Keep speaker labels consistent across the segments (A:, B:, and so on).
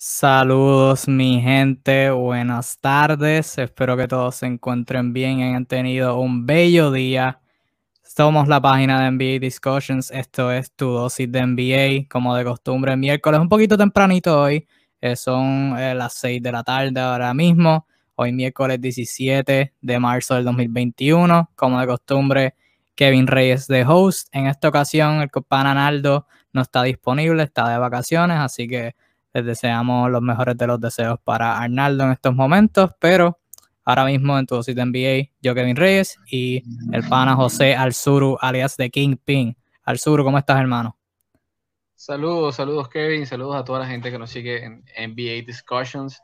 A: Saludos mi gente, buenas tardes, espero que todos se encuentren bien y hayan tenido un bello día. Somos la página de NBA Discussions, esto es tu dosis de NBA, como de costumbre, miércoles un poquito tempranito hoy, eh, son eh, las 6 de la tarde ahora mismo, hoy miércoles 17 de marzo del 2021, como de costumbre, Kevin Reyes de host, en esta ocasión el copa Naldo no está disponible, está de vacaciones, así que les deseamos los mejores de los deseos para Arnaldo en estos momentos, pero ahora mismo en tu sitio NBA, yo Kevin Reyes y el pana José Alzuru, alias de Kingpin. Alzuru, ¿cómo estás, hermano?
B: Saludos, saludos Kevin, saludos a toda la gente que nos sigue en NBA Discussions.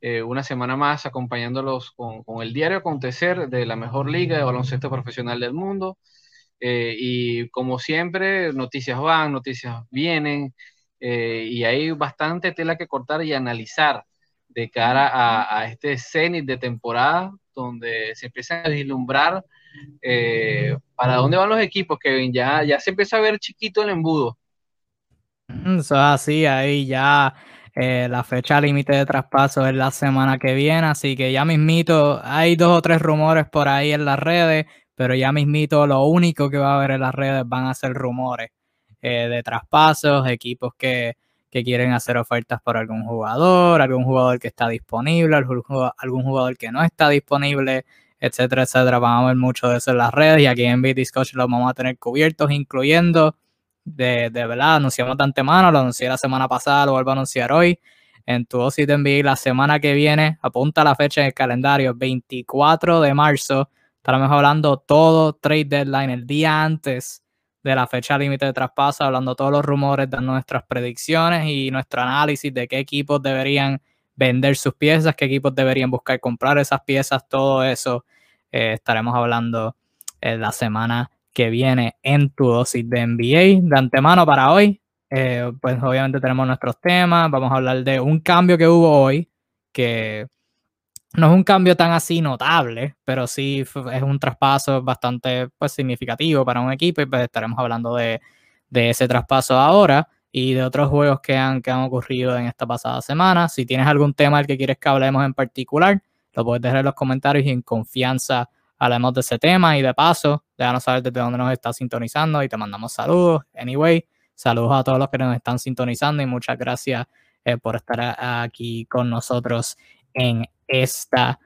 B: Eh, una semana más acompañándolos con, el diario acontecer de la mejor liga de baloncesto profesional del mundo. Eh, y como siempre, noticias van, noticias vienen. Eh, y hay bastante tela que cortar y analizar de cara a, este cenit de temporada donde se empieza a vislumbrar eh, para dónde van los equipos, Kevin. Ya, ya se empieza a ver chiquito el embudo.
A: Eso es así, ahí ya eh, la fecha límite de traspaso es la semana que viene, así que ya mismito, hay dos o tres rumores por ahí en las redes, pero ya mismito lo único que va a haber en las redes van a ser rumores. Eh, de traspasos, equipos que, quieren hacer ofertas por algún jugador, algún jugador que está disponible, algún jugador, que no está disponible, etcétera, etcétera. Vamos a ver mucho de eso en las redes y aquí en BitDiscoach lo vamos a tener cubiertos, incluyendo de, de verdad, anunciamos de antemano, lo anuncié la semana pasada, lo vuelvo a anunciar hoy. En tu OSI de la semana que viene, apunta la fecha en el calendario, 24 de marzo. Estaremos hablando todo trade deadline el día antes de la fecha límite de traspaso, hablando todos los rumores, dando nuestras predicciones y nuestro análisis de qué equipos deberían vender sus piezas, qué equipos deberían buscar comprar esas piezas, todo eso eh, estaremos hablando en la semana que viene en tu dosis de NBA. De antemano para hoy, eh, pues obviamente tenemos nuestros temas, vamos a hablar de un cambio que hubo hoy, que no es un cambio tan así notable, pero sí es un traspaso bastante pues, significativo para un equipo y pues estaremos hablando de, ese traspaso ahora y de otros juegos que han, que han ocurrido en esta pasada semana. Si tienes algún tema del que quieres que hablemos en particular, lo puedes dejar en los comentarios y en confianza hablemos de ese tema y de paso, déjanos saber desde dónde nos estás sintonizando y te mandamos saludos. Anyway, saludos a todos los que nos están sintonizando y muchas gracias eh, por estar aquí con nosotros en esta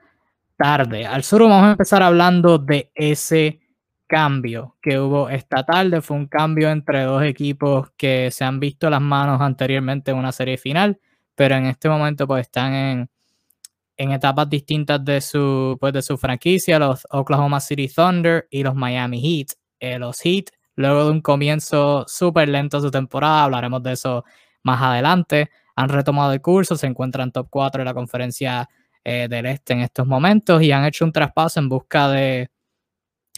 A: tarde. Al sur vamos a empezar hablando de ese cambio que hubo esta tarde. Fue un cambio entre dos equipos que se han visto las manos anteriormente en una serie final, pero en este momento pues están en, en etapas distintas de su, pues, de su franquicia, los Oklahoma City Thunder y los Miami Heat. Eh, los Heat, luego de un comienzo súper lento de su temporada, hablaremos de eso más adelante, han retomado el curso, se encuentran top 4 en la conferencia eh, del Este en estos momentos y han hecho un traspaso en busca de,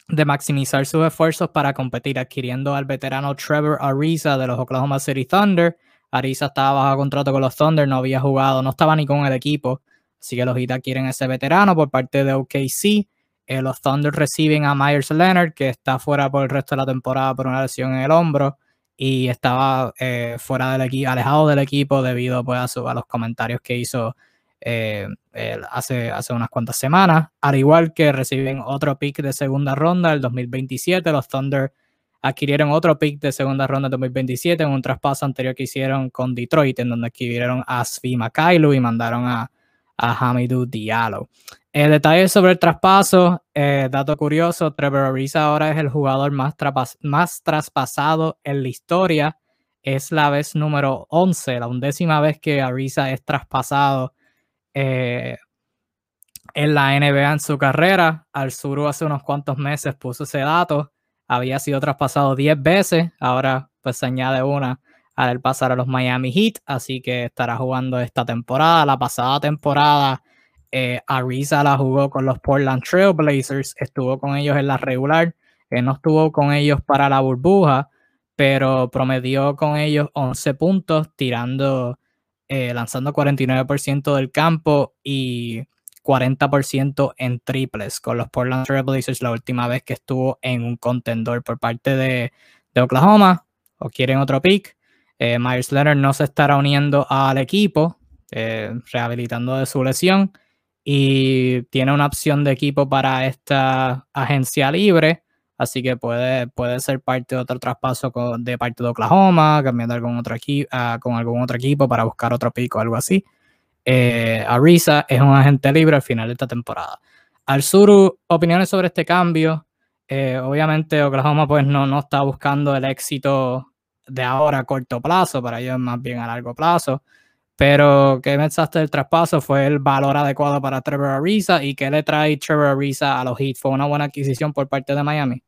A: de maximizar sus esfuerzos para competir, adquiriendo al veterano Trevor Ariza de los Oklahoma City Thunder. Ariza estaba bajo contrato con los Thunder, no había jugado, no estaba ni con el equipo, así que los Heat quieren ese veterano por parte de OKC. Eh, los Thunder reciben a Myers Leonard, que está fuera por el resto de la temporada por una lesión en el hombro y estaba eh, fuera del equipo, alejado del equipo debido pues, a, a los comentarios que hizo eh, hace, hace unas cuantas semanas. Al igual que reciben otro pick de segunda ronda el 2027, los Thunder adquirieron otro pick de segunda ronda del 2027 en un traspaso anterior que hicieron con Detroit, en donde adquirieron a Svi Makailu y mandaron a, a Hamidou Diallo. El detalle sobre el traspaso, eh, dato curioso, Trevor Ariza ahora es el jugador más, más traspasado en la historia. Es la vez número 11, la undécima vez que Ariza es traspasado eh, en la NBA en su carrera. Al sur hace unos cuantos meses puso ese dato. Había sido traspasado 10 veces, ahora pues se añade una al pasar a los Miami Heat, así que estará jugando esta temporada. La pasada temporada, eh, Ariza la jugó con los Portland Trail Blazers, estuvo con ellos en la regular, eh, no estuvo con ellos para la burbuja, pero promedió con ellos 11 puntos, tirando eh, lanzando 49% del campo y 40% en triples con los Portland Trail Blazers la última vez que estuvo en un contendor por parte de, Oklahoma o quieren otro pick. Eh, Myers Leonard no se estará uniendo al equipo. rehabilitando de su lesión y tiene una opción de equipo para esta agencia libre, así que puede, puede ser parte de otro traspaso de parte de Oklahoma, cambiando algún otro ah, con algún otro equipo para buscar otro pico o algo así. Eh, Arisa es un agente libre al final de esta temporada. Al opiniones sobre este cambio. Eh, obviamente Oklahoma pues no, no está buscando el éxito de ahora a corto plazo, para ellos más bien a largo plazo. Pero ¿qué mensaje del traspaso? ¿Fue el valor adecuado para Trevor Ariza? ¿Y qué le trae Trevor Ariza a los Heat? ¿Fue una buena adquisición por parte de Miami?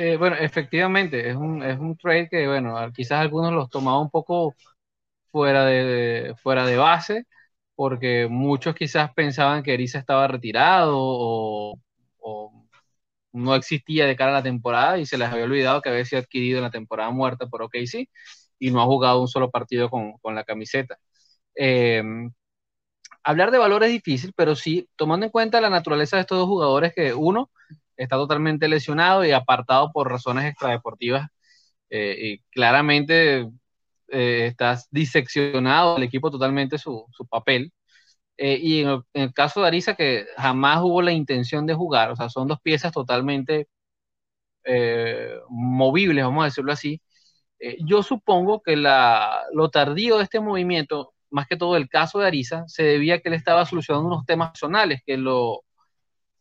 B: Eh, bueno, efectivamente, es un, es un trade que, bueno, quizás algunos los tomaba un poco fuera de, fuera de base, porque muchos quizás pensaban que Ariza estaba retirado o, no existía de cara a la temporada y se les había olvidado que había sido adquirido en la temporada muerta por OKC y no ha jugado un solo partido con, la camiseta. Eh, hablar de valor es difícil, pero sí, tomando en cuenta la naturaleza de estos dos jugadores, que uno está totalmente lesionado y apartado por razones extradeportivas, eh, y claramente eh, estás diseccionado el equipo totalmente su, papel. y en el, caso de Arisa, que jamás hubo la intención de jugar, o sea, son dos piezas totalmente movibles, vamos a decirlo así, eh, yo supongo que lo tardío de este movimiento, más que todo el caso de Ariza, se debía a que él estaba solucionando unos temas personales que lo,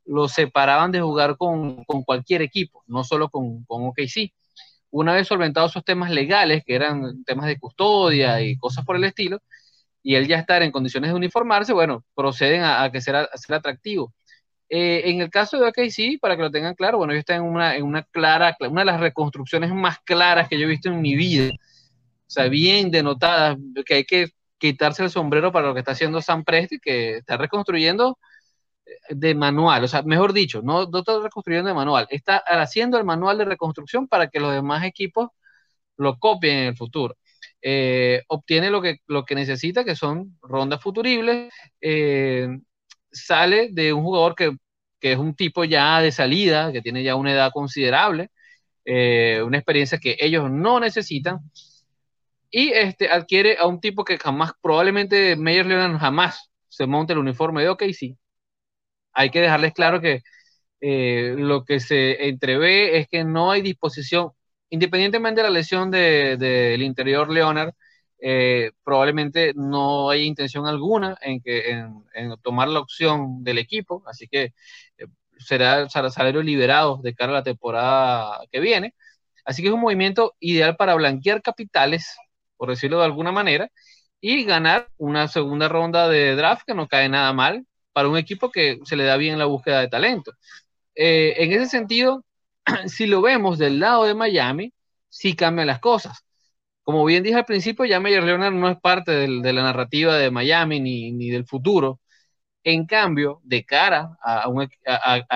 B: lo separaban de jugar con, cualquier equipo, no solo con, con OKC. Una vez solventados esos temas legales, que eran temas de custodia y cosas por el estilo, y él ya estar en condiciones de uniformarse, bueno, proceden a, que sea, a ser atractivo. Eh, en el caso de OKC, para que lo tengan claro, bueno, yo estoy en una, en una clara, una de las reconstrucciones más claras que yo he visto en mi vida. O sea, bien denotadas, que hay que quitarse el sombrero para lo que está haciendo Sam Presti, que está reconstruyendo de manual, o sea, mejor dicho, no, está reconstruyendo de manual, está haciendo el manual de reconstrucción para que los demás equipos lo copien en el futuro. Eh, obtiene lo que, lo que necesita, que son rondas futuribles, sale de un jugador que, es un tipo ya de salida, que tiene ya una edad considerable, eh, una experiencia que ellos no necesitan, y este, adquiere a un tipo que jamás, probablemente Meyer Leonard jamás se monte el uniforme de OKC. Hay que dejarles claro que eh, lo que se entrevé es que no hay disposición, independientemente de la lesión del interior Leonard, eh, probablemente no hay intención alguna en, que, en, tomar la opción del equipo, así que eh, será salario liberado de cara a la temporada que viene. Así que es un movimiento ideal para blanquear capitales, por decirlo de alguna manera, y ganar una segunda ronda de draft que no cae nada mal para un equipo que se le da bien la búsqueda de talento. Eh, en ese sentido, si lo vemos del lado de Miami, sí cambian las cosas como bien dije al principio, ya Meyer Leonard no es parte de la narrativa de Miami ni, del futuro. En cambio, de cara a,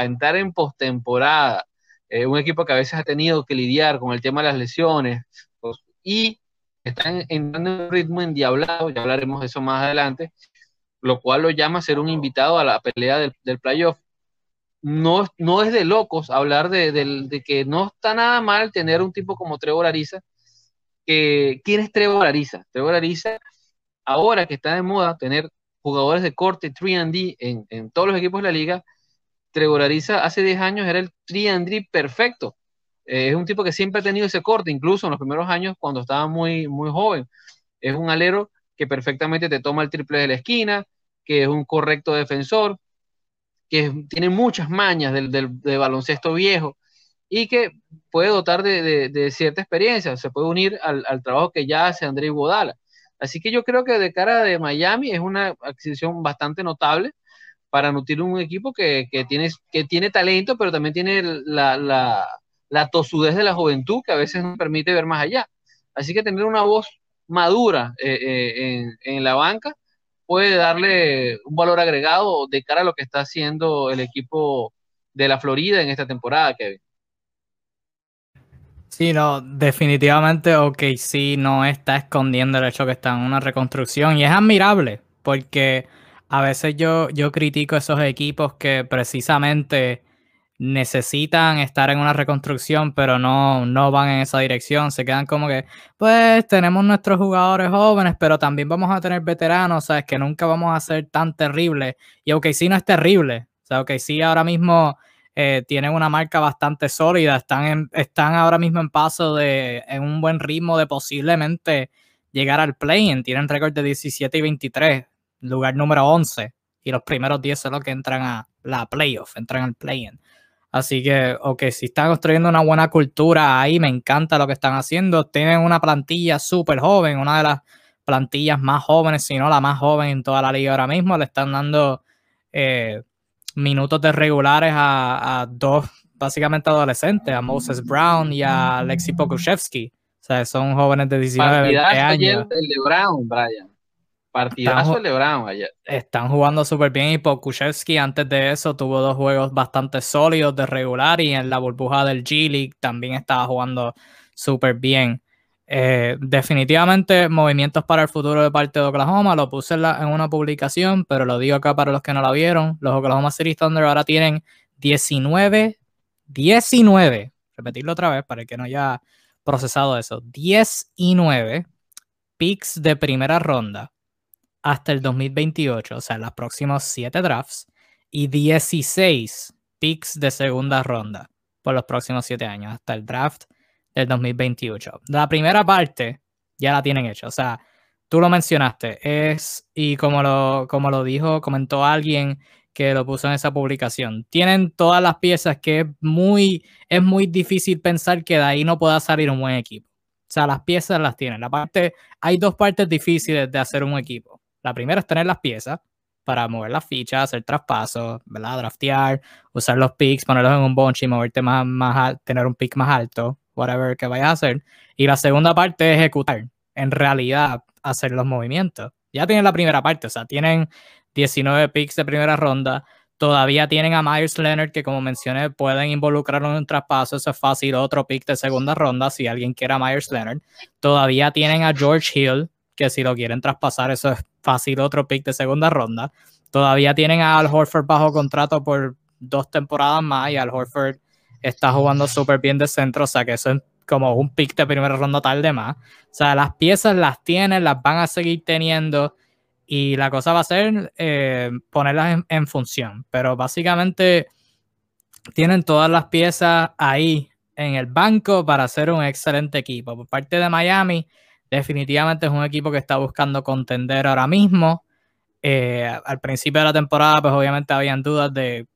B: entrar en postemporada, eh, un equipo que a veces ha tenido que lidiar con el tema de las lesiones pues, y están entrando en un ritmo endiablado, ya hablaremos de eso más adelante, lo cual lo llama a ser un invitado a la pelea del, playoff. No, no es de locos hablar de, de, que no está nada mal tener un tipo como Trevor Ariza, ¿quién es Trevor Ariza? Trevor Ariza, ahora que está de moda tener jugadores de corte 3D en, todos los equipos de la liga, Trevor Ariza hace 10 años era el 3D perfecto. Eh, es un tipo que siempre ha tenido ese corte, incluso en los primeros años cuando estaba muy, muy joven. Es un alero que perfectamente te toma el triple de la esquina, que es un correcto defensor, que tiene muchas mañas del, de baloncesto viejo y que puede dotar de, cierta experiencia, se puede unir al, trabajo que ya hace André Godala. Así que yo creo que de cara de Miami es una adquisición bastante notable para nutrir un equipo que, tiene, talento, pero también tiene la, la, tosudez de la juventud que a veces nos permite ver más allá. Así que tener una voz madura eh, eh, en, la banca puede darle un valor agregado de cara a lo que está haciendo el equipo de la Florida en esta temporada, Kevin.
A: Sí, no, definitivamente sí no está escondiendo el hecho que está en una reconstrucción y es admirable porque a veces yo, yo critico esos equipos que precisamente necesitan estar en una reconstrucción, pero no, no van en esa dirección. Se quedan como que, pues tenemos nuestros jugadores jóvenes, pero también vamos a tener veteranos, ¿sabes? Que nunca vamos a ser tan terribles. Y aunque sí no es terrible, o sea, ok, sí ahora mismo eh, tienen una marca bastante sólida, están, están ahora mismo en paso de, en un buen ritmo de posiblemente llegar al play-in. Tienen récord de 17 y 23, lugar número 11. Y los primeros 10 son los que entran a la playoff, entran al play-in. Así que, ok, si están construyendo una buena cultura ahí, me encanta lo que están haciendo. Tienen una plantilla súper joven, una de las plantillas más jóvenes, si no la más joven en toda la liga ahora mismo. Le están dando eh, minutos de regulares a, dos, básicamente adolescentes, a Moses Brown y a Lexi Pokushevsky. O sea, son jóvenes de 19 años.
B: El de Brown, Brian. Partidazo de Brown ayer.
A: Están jugando súper bien y Pokushevsky antes de eso tuvo dos juegos bastante sólidos de regular y en la burbuja del G League también estaba jugando súper bien. Eh, definitivamente movimientos para el futuro de parte de Oklahoma, lo puse en, en, una publicación, pero lo digo acá para los que no la vieron. Los Oklahoma City Thunder ahora tienen 19, 19, repetirlo otra vez para el que no haya procesado eso, 19 picks de primera ronda hasta el 2028, o sea, los próximos 7 drafts, y 16 picks de segunda ronda por los próximos 7 años, hasta el draft del 2028. La primera parte ya la tienen hecha, o sea, tú lo mencionaste, es, y como lo, como lo dijo, comentó alguien que lo puso en esa publicación, tienen todas las piezas que es muy, es muy difícil pensar que de ahí no pueda salir un buen equipo. O sea, las piezas las tienen. La parte, hay dos partes difíciles de hacer un equipo. La primera es tener las piezas para mover las fichas, hacer traspasos, ¿verdad? Draftear, usar los picks, ponerlos en un bunch y moverte más, más tener un pick más alto, whatever que vayas a hacer. Y la segunda parte es ejecutar, en realidad, hacer los movimientos. Ya tienen la primera parte, o sea, tienen 19 picks de primera ronda. Todavía tienen a Myers Leonard, que como mencioné, pueden involucrarlo en un traspaso. Eso es fácil. Otro pick de segunda ronda, si alguien quiere a Myers Leonard. Todavía tienen a George Hill, que si lo quieren traspasar, eso es fácil otro pick de segunda ronda. Todavía tienen a Al Horford bajo contrato por dos temporadas más y Al Horford está jugando súper bien de centro, o sea que eso es como un pick de primera ronda tal de más. O sea, las piezas las tienen, las van a seguir teniendo y la cosa va a ser eh, ponerlas en, función. Pero básicamente tienen todas las piezas ahí en el banco para hacer un excelente equipo. Por parte de Miami, definitivamente es un equipo que está buscando contender ahora mismo. Eh, al principio de la temporada, pues obviamente habían dudas de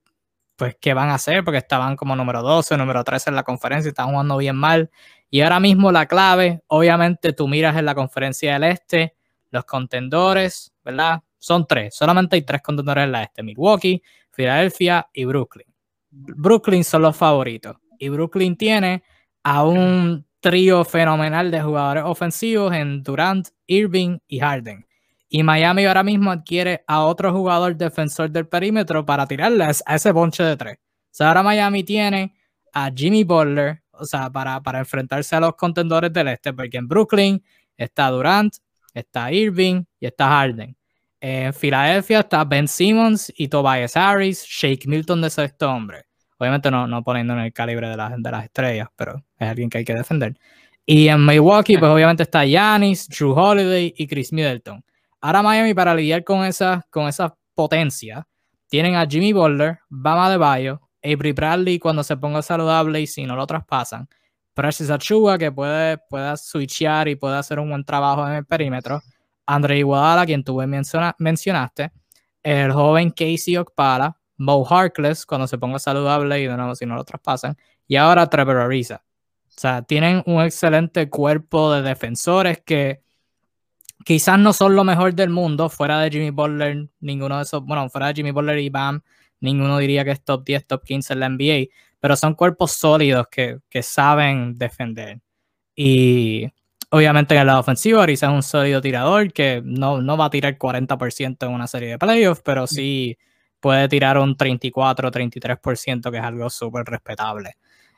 A: pues qué van a hacer, porque estaban como número 12, número 13 en la conferencia estaban jugando bien mal. Y ahora mismo la clave, obviamente tú miras en la conferencia del Este, los contendores, ¿verdad? Son tres, solamente hay tres contendores en la Este, Milwaukee, Filadelfia y Brooklyn. Brooklyn son los favoritos y Brooklyn tiene a un trío fenomenal de jugadores ofensivos en Durant, Irving y Harden. Y Miami ahora mismo adquiere a otro jugador defensor del perímetro para tirarle a ese bonche de tres. O sea, ahora Miami tiene a Jimmy Butler, o sea, para, para enfrentarse a los contendores del este, porque en Brooklyn está Durant, está Irving y está Harden. En Filadelfia está Ben Simmons y Tobias Harris, Shake Milton de sexto hombre. Obviamente no, no poniendo en el calibre de, de las estrellas, pero es alguien que hay que defender. Y en Milwaukee, pues obviamente está Giannis, Drew Holiday y Chris Middleton. Ahora Miami para lidiar con esa, con esa potencia, tienen a Jimmy Butler, Bama de Bayo, Avery Bradley cuando se ponga saludable y si no lo traspasan, Precious Achua que puede, pueda switchear y puede hacer un buen trabajo en el perímetro, Andre Iguodala, quien tú mencionaste, el joven Casey Okpala, Mo Harkless cuando se ponga saludable y de nuevo si no lo traspasan. Y ahora Trevor Ariza. O sea, tienen un excelente cuerpo de defensores que quizás no son lo mejor del mundo, fuera de Jimmy Butler, ninguno de esos, bueno, fuera de Jimmy Butler y Bam, ninguno diría que es top 10, top 15 en la NBA, pero son cuerpos sólidos que, que saben defender. Y obviamente en el lado ofensivo, Ariza es un sólido tirador que no, no va a tirar 40% en una serie de playoffs, pero sí puede tirar un 34 o 33%, que es algo súper respetable.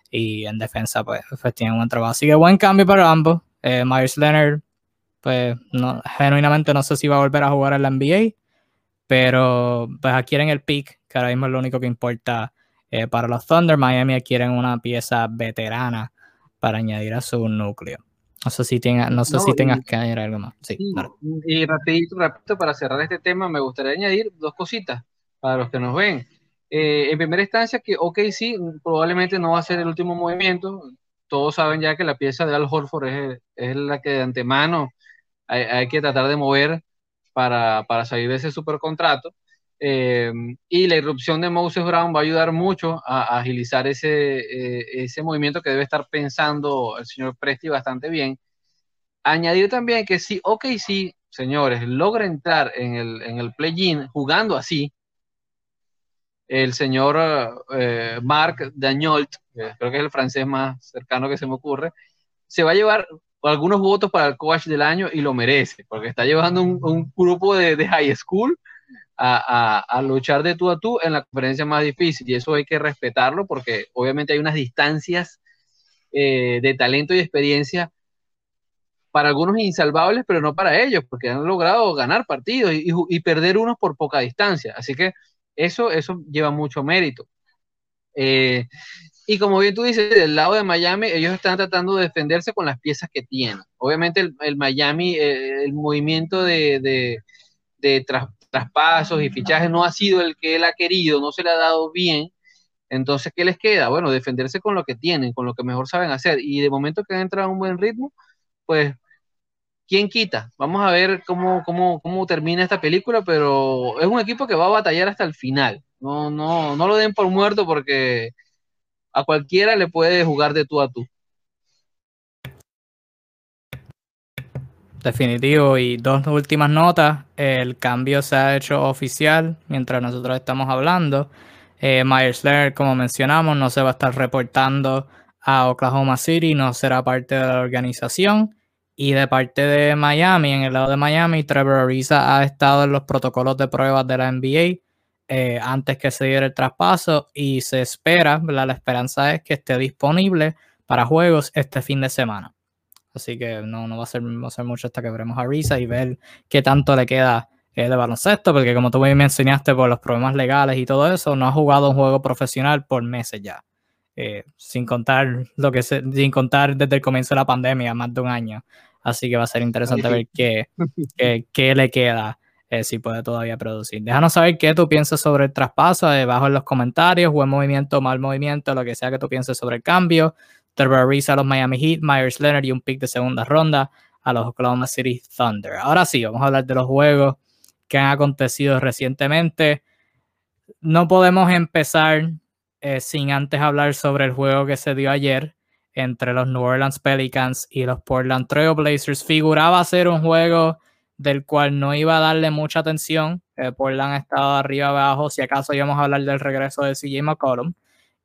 A: Y en defensa, pues, pues, tiene un buen trabajo. Así que buen cambio para ambos. Eh, Myers Leonard, pues, no, genuinamente no sé si va a volver a jugar en la NBA, pero pues adquieren el pick, que ahora mismo es lo único que importa eh, para los Thunder. Miami adquieren una pieza veterana para añadir a su núcleo. No sé si, tenga, no sé si tengas que añadir algo más. Sí,
B: Y rapidito, rapidito, para cerrar este tema, me gustaría añadir dos cositas para los que nos ven. Eh, en primera instancia, que ok, sí, probablemente no va a ser el último movimiento. Todos saben ya que la pieza de Al Horford es, es la que de antemano hay, hay que tratar de mover para, para salir de ese supercontrato. Eh, y la irrupción de Moses Brown va a ayudar mucho a, agilizar ese, eh, ese movimiento que debe estar pensando el señor Presti bastante bien. Añadir también que si ok, sí, señores, logra entrar en el, en el play-in jugando así, el señor eh, Marc Dagnolt, creo que es el francés más cercano que se me ocurre, se va a llevar algunos votos para el coach del año y lo merece, porque está llevando un, grupo de, high school a, luchar de tú a tú en la conferencia más difícil y eso hay que respetarlo porque obviamente hay unas distancias eh, de talento y experiencia para algunos insalvables, pero no para ellos, porque han logrado ganar partidos y perder unos por poca distancia. Así que eso, eso lleva mucho mérito. Eh, y como bien tú dices, del lado de Miami, ellos están tratando de defenderse con las piezas que tienen. Obviamente el, el Miami, eh, el movimiento de, de, de tras, traspasos y fichajes no ha sido el que él ha querido, no se le ha dado bien. Entonces, ¿qué les queda? Bueno, defenderse con lo que tienen, con lo que mejor saben hacer. Y de momento que han entrado a un buen ritmo, pues, ¿quién quita? Vamos a ver cómo, cómo, cómo termina esta película, pero es un equipo que va a batallar hasta el final. No, no, no lo den por muerto porque a cualquiera le puede jugar de tú a tú.
A: Definitivo. Y dos últimas notas. El cambio se ha hecho oficial mientras nosotros estamos hablando. Eh, Myers Leonard, como mencionamos, no se va a estar reportando a Oklahoma City, no será parte de la organización. Y de parte de Miami, en el lado de Miami, Trevor Ariza ha estado en los protocolos de pruebas de la NBA eh, antes que se diera el traspaso y se espera, ¿verdad? la esperanza es que esté disponible para juegos este fin de semana. Así que no, no va, a ser, va a ser mucho hasta que veremos a Risa y ver qué tanto le queda eh, de baloncesto, porque como tú me enseñaste por los problemas legales y todo eso, no ha jugado un juego profesional por meses ya. Eh, sin contar lo que se, sin contar desde el comienzo de la pandemia, más de un año. Así que va a ser interesante ver qué, qué, qué le queda, eh, si puede todavía producir. Déjanos saber qué tú piensas sobre el traspaso, debajo en los comentarios, buen movimiento, mal movimiento, lo que sea que tú pienses sobre el cambio. Trevor Ariza a los Miami Heat, Myers Leonard y un pick de segunda ronda a los Oklahoma City Thunder. Ahora sí, vamos a hablar de los juegos que han acontecido recientemente. No podemos empezar eh, sin antes hablar sobre el juego que se dio ayer entre los New Orleans Pelicans y los Portland Trail Blazers. Figuraba ser un juego del cual no iba a darle mucha atención. Eh, Portland estaba arriba abajo. Si acaso íbamos a hablar del regreso de CJ McCollum,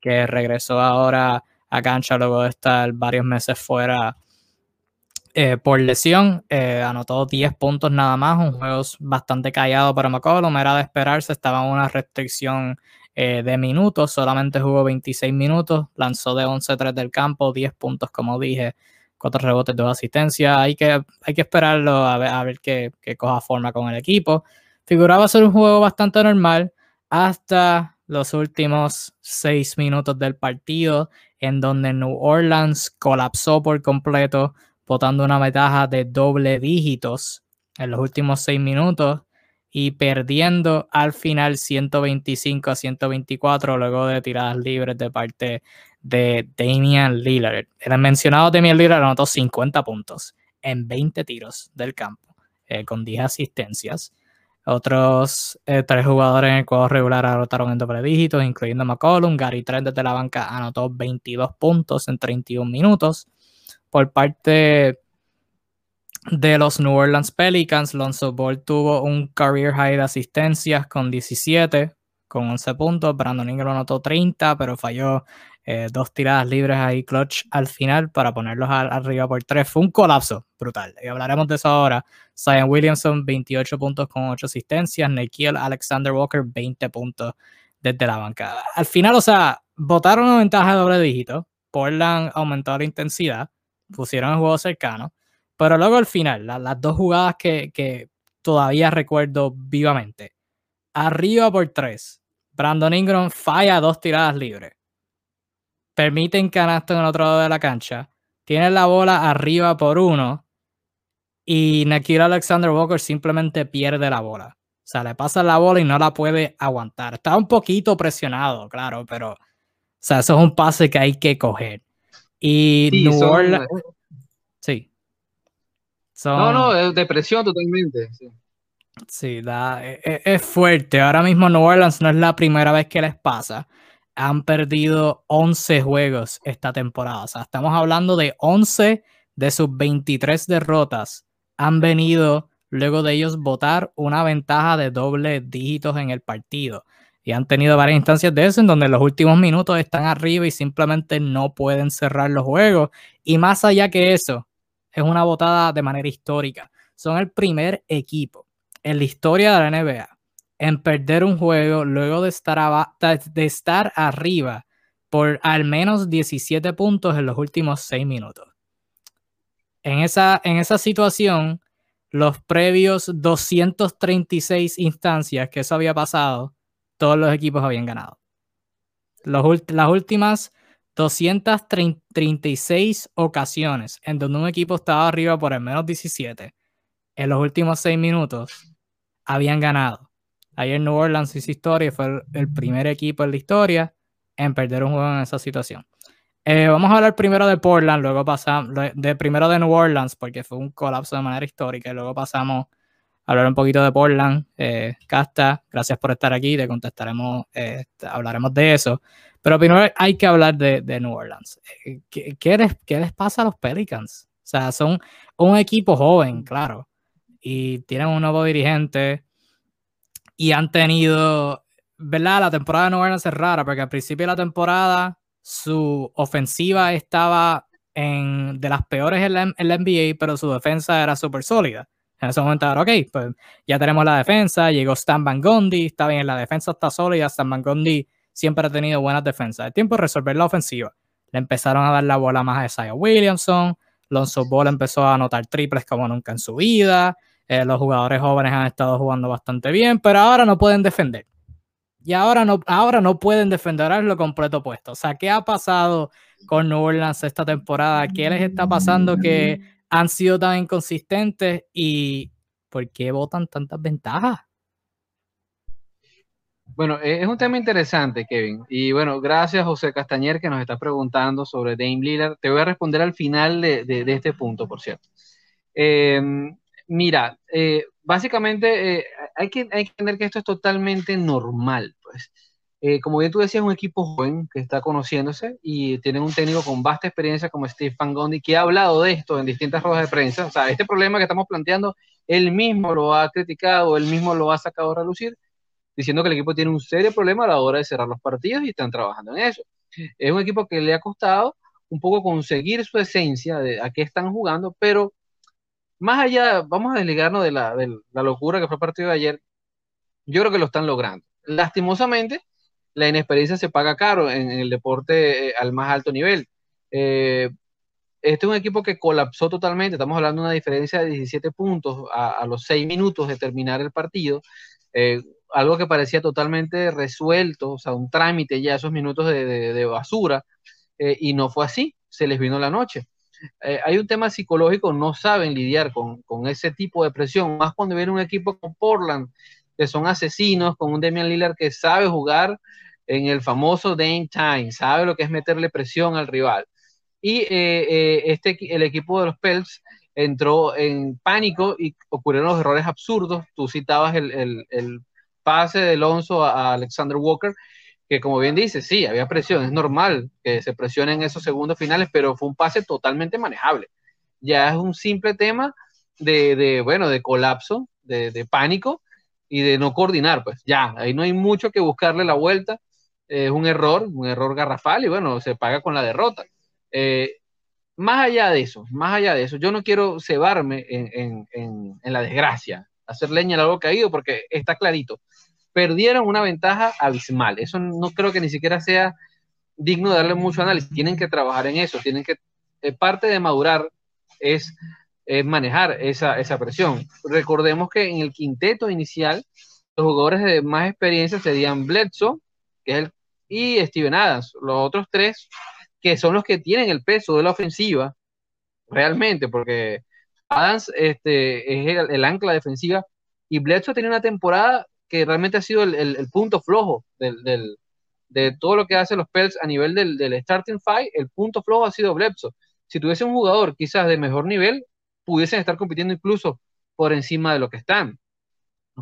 A: que regresó ahora a cancha luego de estar varios meses fuera eh, por lesión. Eh, anotó 10 puntos nada más, un juego bastante callado para McCollum, era de esperarse, estaba en una restricción eh, de minutos, solamente jugó 26 minutos, lanzó de 11-3 del campo, 10 puntos como dije, 4 rebotes, 2 asistencias, hay que, hay que esperarlo a ver, a ver que, coja forma con el equipo. Figuraba ser un juego bastante normal hasta los últimos 6 minutos del partido en donde New Orleans colapsó por completo, botando una ventaja de doble dígitos en los últimos seis minutos y perdiendo al final 125 a 124 luego de tiradas libres de parte de Damian Lillard. El mencionado Damian Lillard anotó 50 puntos en 20 tiros del campo, eh, con 10 asistencias. Otros eh, tres jugadores en el cuadro regular anotaron en doble dígitos, incluyendo McCollum. Gary Trent desde la banca anotó 22 puntos en 31 minutos. Por parte de los New Orleans Pelicans, Lonzo Ball tuvo un career high de asistencias con 17, con 11 puntos. Brandon Ingram anotó 30, pero falló eh, dos tiradas libres ahí, clutch al final para ponerlos a, arriba por tres. Fue un colapso brutal. Y hablaremos de eso ahora. Zion Williamson, 28 puntos con 8 asistencias. Nikhil Alexander Walker, 20 puntos desde la banca. Al final, o sea, votaron una ventaja de doble dígito. Portland aumentó la intensidad. Pusieron el juego cercano. Pero luego al final, la, las dos jugadas que, que todavía recuerdo vivamente. Arriba por tres Brandon Ingram falla dos tiradas libres. Permiten canasto en el otro lado de la cancha. Tienen la bola arriba por uno. Y Nikhil Alexander Walker simplemente pierde la bola. O sea, le pasa la bola y no la puede aguantar. Está un poquito presionado, claro, pero. O sea, eso es un pase que hay que coger. Y New Orleans. Sí.
B: No, no, es depresión totalmente.
A: Sí, da, es, e, es, fuerte. Ahora mismo New Orleans no es la primera vez que les pasa. Han perdido 11 juegos esta temporada. O sea, estamos hablando de 11 de sus 23 derrotas. Han venido luego de ellos votar una ventaja de doble dígitos en el partido. Y han tenido varias instancias de eso en donde en los últimos minutos están arriba y simplemente no pueden cerrar los juegos. Y más allá que eso, es una votada de manera histórica. Son el primer equipo en la historia de la NBA en perder un juego luego de estar, de estar arriba por al menos 17 puntos en los últimos 6 minutos. En esa, en esa situación, los previos 236 instancias que eso había pasado, todos los equipos habían ganado. las últimas 236 ocasiones en donde un equipo estaba arriba por al menos 17, en los últimos 6 minutos, habían ganado. Ayer New Orleans hizo historia y fue el, primer equipo en la historia en perder un juego en esa situación. Eh, vamos a hablar primero de Portland, luego pasamos, de, primero de New Orleans, porque fue un colapso de manera histórica, y luego pasamos a hablar un poquito de Portland. Eh, Casta, gracias por estar aquí, te contestaremos, eh, hablaremos de eso. Pero primero hay que hablar de, New Orleans. ¿Qué, qué, les, ¿Qué les pasa a los Pelicans? O sea, son un equipo joven, claro, y tienen un nuevo dirigente y han tenido, ¿verdad? La temporada de New Orleans es rara porque al principio de la temporada su ofensiva estaba en, de las peores en la, NBA, pero su defensa era súper sólida. En ese momento era, ok, pues ya tenemos la defensa, llegó Stan Van Gundy, está bien, la defensa está sólida, Stan Van Gundy siempre ha tenido buenas defensas. El tiempo de resolver la ofensiva. Le empezaron a dar la bola más a Isaiah Williamson, Lonzo Ball empezó a anotar triples como nunca en su vida, eh, los jugadores jóvenes han estado jugando bastante bien, pero ahora no pueden defender. Y ahora no, ahora no pueden defender, ahora lo completo opuesto. O sea, ¿qué ha pasado con New Orleans esta temporada? ¿Qué les está pasando que han sido tan inconsistentes y por qué votan tantas ventajas?
B: Bueno, e, es un tema interesante, Kevin. Y bueno, gracias José Castañer que nos está preguntando sobre Dame Lillard. Te voy a responder al final de, este punto, por cierto. Eh, mira, eh, básicamente eh, hay, que, entender que esto es totalmente normal, pues. Eh, como bien tú decías, un equipo joven que está conociéndose y tiene un técnico con vasta experiencia como Steve Van Gundy, que ha hablado de esto en distintas ruedas de prensa. O sea, este problema que estamos planteando, él mismo lo ha criticado, él mismo lo ha sacado a relucir, diciendo que el equipo tiene un serio problema a la hora de cerrar los partidos y están trabajando en eso. Es un equipo que le ha costado un poco conseguir su esencia de a qué están jugando, pero más allá, vamos a desligarnos de la, locura que fue el partido de ayer, yo creo que lo están logrando. Lastimosamente, la inexperiencia se paga caro en, el deporte eh, al más alto nivel. Eh, este es un equipo que colapsó totalmente, estamos hablando de una diferencia de 17 puntos a, los 6 minutos de terminar el partido, eh, algo que parecía totalmente resuelto, o sea, un trámite ya esos minutos de basura, y no fue así, se les vino la noche. Eh, hay un tema psicológico, no saben lidiar con, ese tipo de presión, más cuando viene un equipo como Portland, que son asesinos, con un Damian Lillard que sabe jugar en el famoso Dame Time, sabe lo que es meterle presión al rival. Y eh, eh, este, el equipo de los Pels entró en pánico y ocurrieron los errores absurdos. Tú citabas el, pase de Alonso a Alexander Walker, que como bien dice, sí, había presión, es normal que se presionen esos segundos finales, pero fue un pase totalmente manejable. Ya es un simple tema de, bueno, de colapso, de, pánico y de no coordinar, pues ya, ahí no hay mucho que buscarle la vuelta, es un error, un error garrafal y bueno, se paga con la derrota. Eh, más allá de eso, más allá de eso, yo no quiero cebarme en, en la desgracia, hacer leña al algo caído, porque está clarito perdieron una ventaja abismal. Eso no creo que ni siquiera sea digno de darle mucho análisis. Tienen que trabajar en eso, tienen que, eh, parte de madurar es, manejar esa, esa, presión. Recordemos que en el quinteto inicial los jugadores de más experiencia serían Bledsoe, que es y Steven Adams. Los otros tres, que son los que tienen el peso de la ofensiva, realmente, porque Adams este, es el, ancla defensiva y Bledsoe tiene una temporada que realmente ha sido el, punto flojo del, de todo lo que hacen los Pels a nivel del, starting five, el punto flojo ha sido Bledsoe. Si tuviese un jugador quizás de mejor nivel, pudiesen estar compitiendo incluso por encima de lo que están.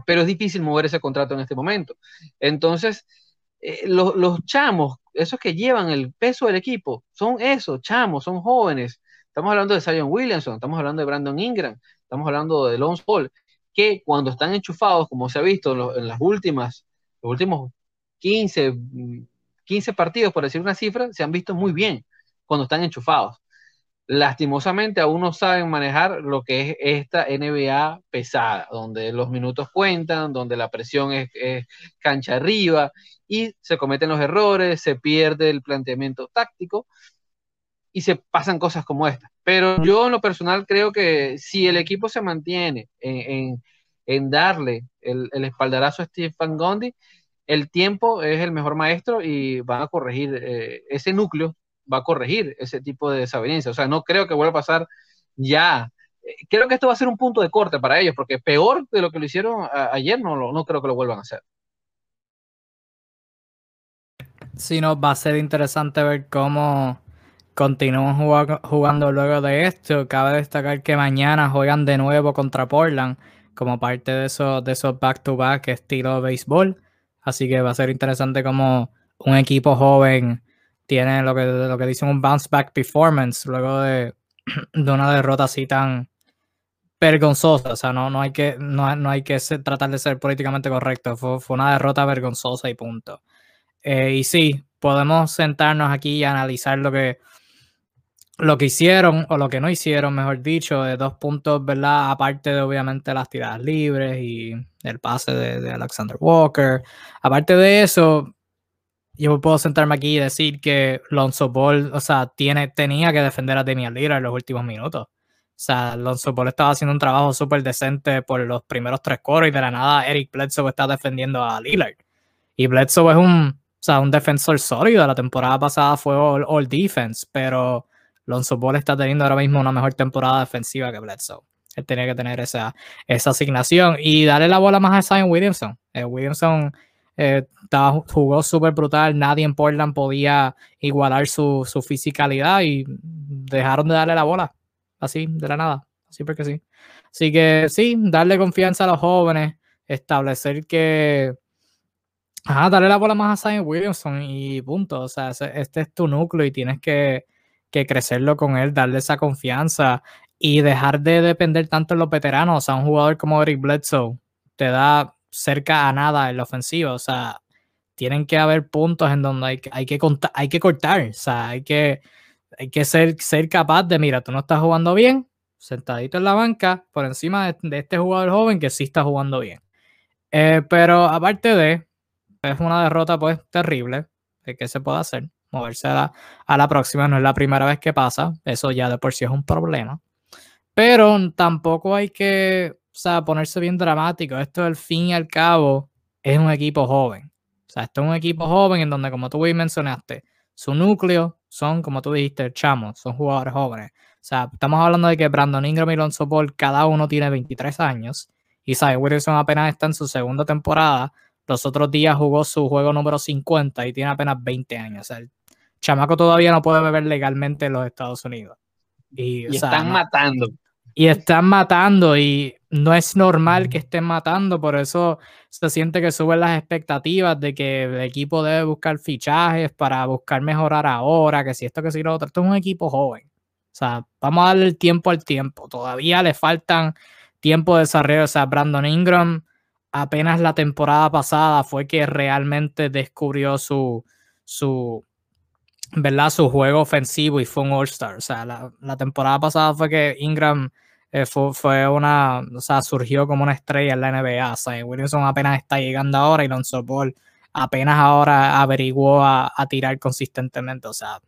B: Pero es difícil mover ese contrato en este momento. Entonces, eh, los, los chamos, esos que llevan el peso del equipo, son esos, chamos, son jóvenes. Estamos hablando de Zion Williamson, estamos hablando de Brandon Ingram, estamos hablando de Lone Paul, que cuando están enchufados, como se ha visto en, las últimas, los últimos 15, 15 partidos, por decir una cifra, se han visto muy bien cuando están enchufados. Lastimosamente aún no saben manejar lo que es esta NBA pesada, donde los minutos cuentan, donde la presión es, cancha arriba y se cometen los errores, se pierde el planteamiento táctico y se pasan cosas como esta. Pero yo en lo personal creo que si el equipo se mantiene en, darle el, espaldarazo a Stephen Gondi, el tiempo es el mejor maestro y van a corregir eh, ese núcleo, va a corregir ese tipo de desavenencia. O sea, no creo que vuelva a pasar ya. Eh, creo que esto va a ser un punto de corte para ellos, porque peor de lo que lo hicieron ayer, no, no creo que lo vuelvan a hacer.
A: Sí, no, va a ser interesante ver cómo continúan jugando, luego de esto. Cabe destacar que mañana juegan de nuevo contra Portland como parte de esos de back-to-back estilo béisbol. Así que va a ser interesante como un equipo joven tiene lo que, lo que dicen un bounce back performance luego de, una derrota así tan vergonzosa. O sea, no, no hay que, no, hay que tratar de ser políticamente correcto. Fue, una derrota vergonzosa y punto. Eh, y sí, podemos sentarnos aquí y analizar lo que, lo que hicieron o lo que no hicieron, mejor dicho, de dos puntos, ¿verdad? Aparte de obviamente las tiradas libres y el pase de, Alexander Walker. Aparte de eso, yo puedo sentarme aquí y decir que Lonzo Ball, o sea, tiene, tenía que defender a Damian Lillard en los últimos minutos. O sea, Lonzo Ball estaba haciendo un trabajo súper decente por los primeros tres coros y de la nada Eric Bledsoe está defendiendo a Lillard. Y Bledsoe es un, o sea, un defensor sólido. La temporada pasada fue all defense, pero Lonzo Ball está teniendo ahora mismo una mejor temporada defensiva que Bledsoe. Él tenía que tener esa, asignación y darle la bola más a Zion Williamson. Eh, Williamson eh, jugó súper brutal, nadie en Portland podía igualar su, su fisicalidad y dejaron de darle la bola, así, de la nada, así porque sí. Así que sí, darle confianza a los jóvenes, establecer que, ajá, darle la bola más a Zion Williamson y punto. O sea, este es tu núcleo y tienes que que crecerlo con él, darle esa confianza y dejar de depender tanto de los veteranos. O sea, un jugador como Eric Bledsoe te da cerca a nada en la ofensiva. O sea, tienen que haber puntos en donde hay, que, hay, que, hay que cortar. O sea, hay que, hay que ser, ser capaz de, mira, tú no estás jugando bien, sentadito en la banca, por encima de, este jugador joven que sí está jugando bien. Eh, pero aparte de, es una derrota pues terrible. ¿De qué se puede hacer? Moverse a la, próxima. No es la primera vez que pasa. Eso ya de por sí es un problema. Pero tampoco hay que o sea, ponerse bien dramático. Esto al fin y al cabo es un equipo joven. O sea, esto es un equipo joven en donde, como tú mencionaste, su núcleo son, como tú dijiste, chamos, son jugadores jóvenes. O sea, estamos hablando de que Brandon Ingram y Lonzo Ball, cada uno tiene 23 años. Y Cy Wilson apenas está en su segunda temporada. Los otros días jugó su juego número 50 y tiene apenas 20 años. O sea, el chamaco todavía no puede beber legalmente en los Estados Unidos.
B: Y, están matando.
A: Y están matando y no es normal que estén matando, por eso se siente que suben las expectativas de que el equipo debe buscar fichajes para buscar mejorar ahora, que si esto, que si lo otro. Esto es un equipo joven. O sea, vamos a darle el tiempo al tiempo. Todavía le faltan tiempo de desarrollo. O sea, Brandon Ingram apenas la temporada pasada fue que realmente descubrió su, su, ¿verdad? Su juego ofensivo y fue un All-Star. O sea, la, temporada pasada fue que Ingram eh, fue, una, o sea, surgió como una estrella en la NBA. O sea, Williamson apenas está llegando ahora y Lonzo Ball apenas ahora averiguó a, tirar consistentemente. O sea,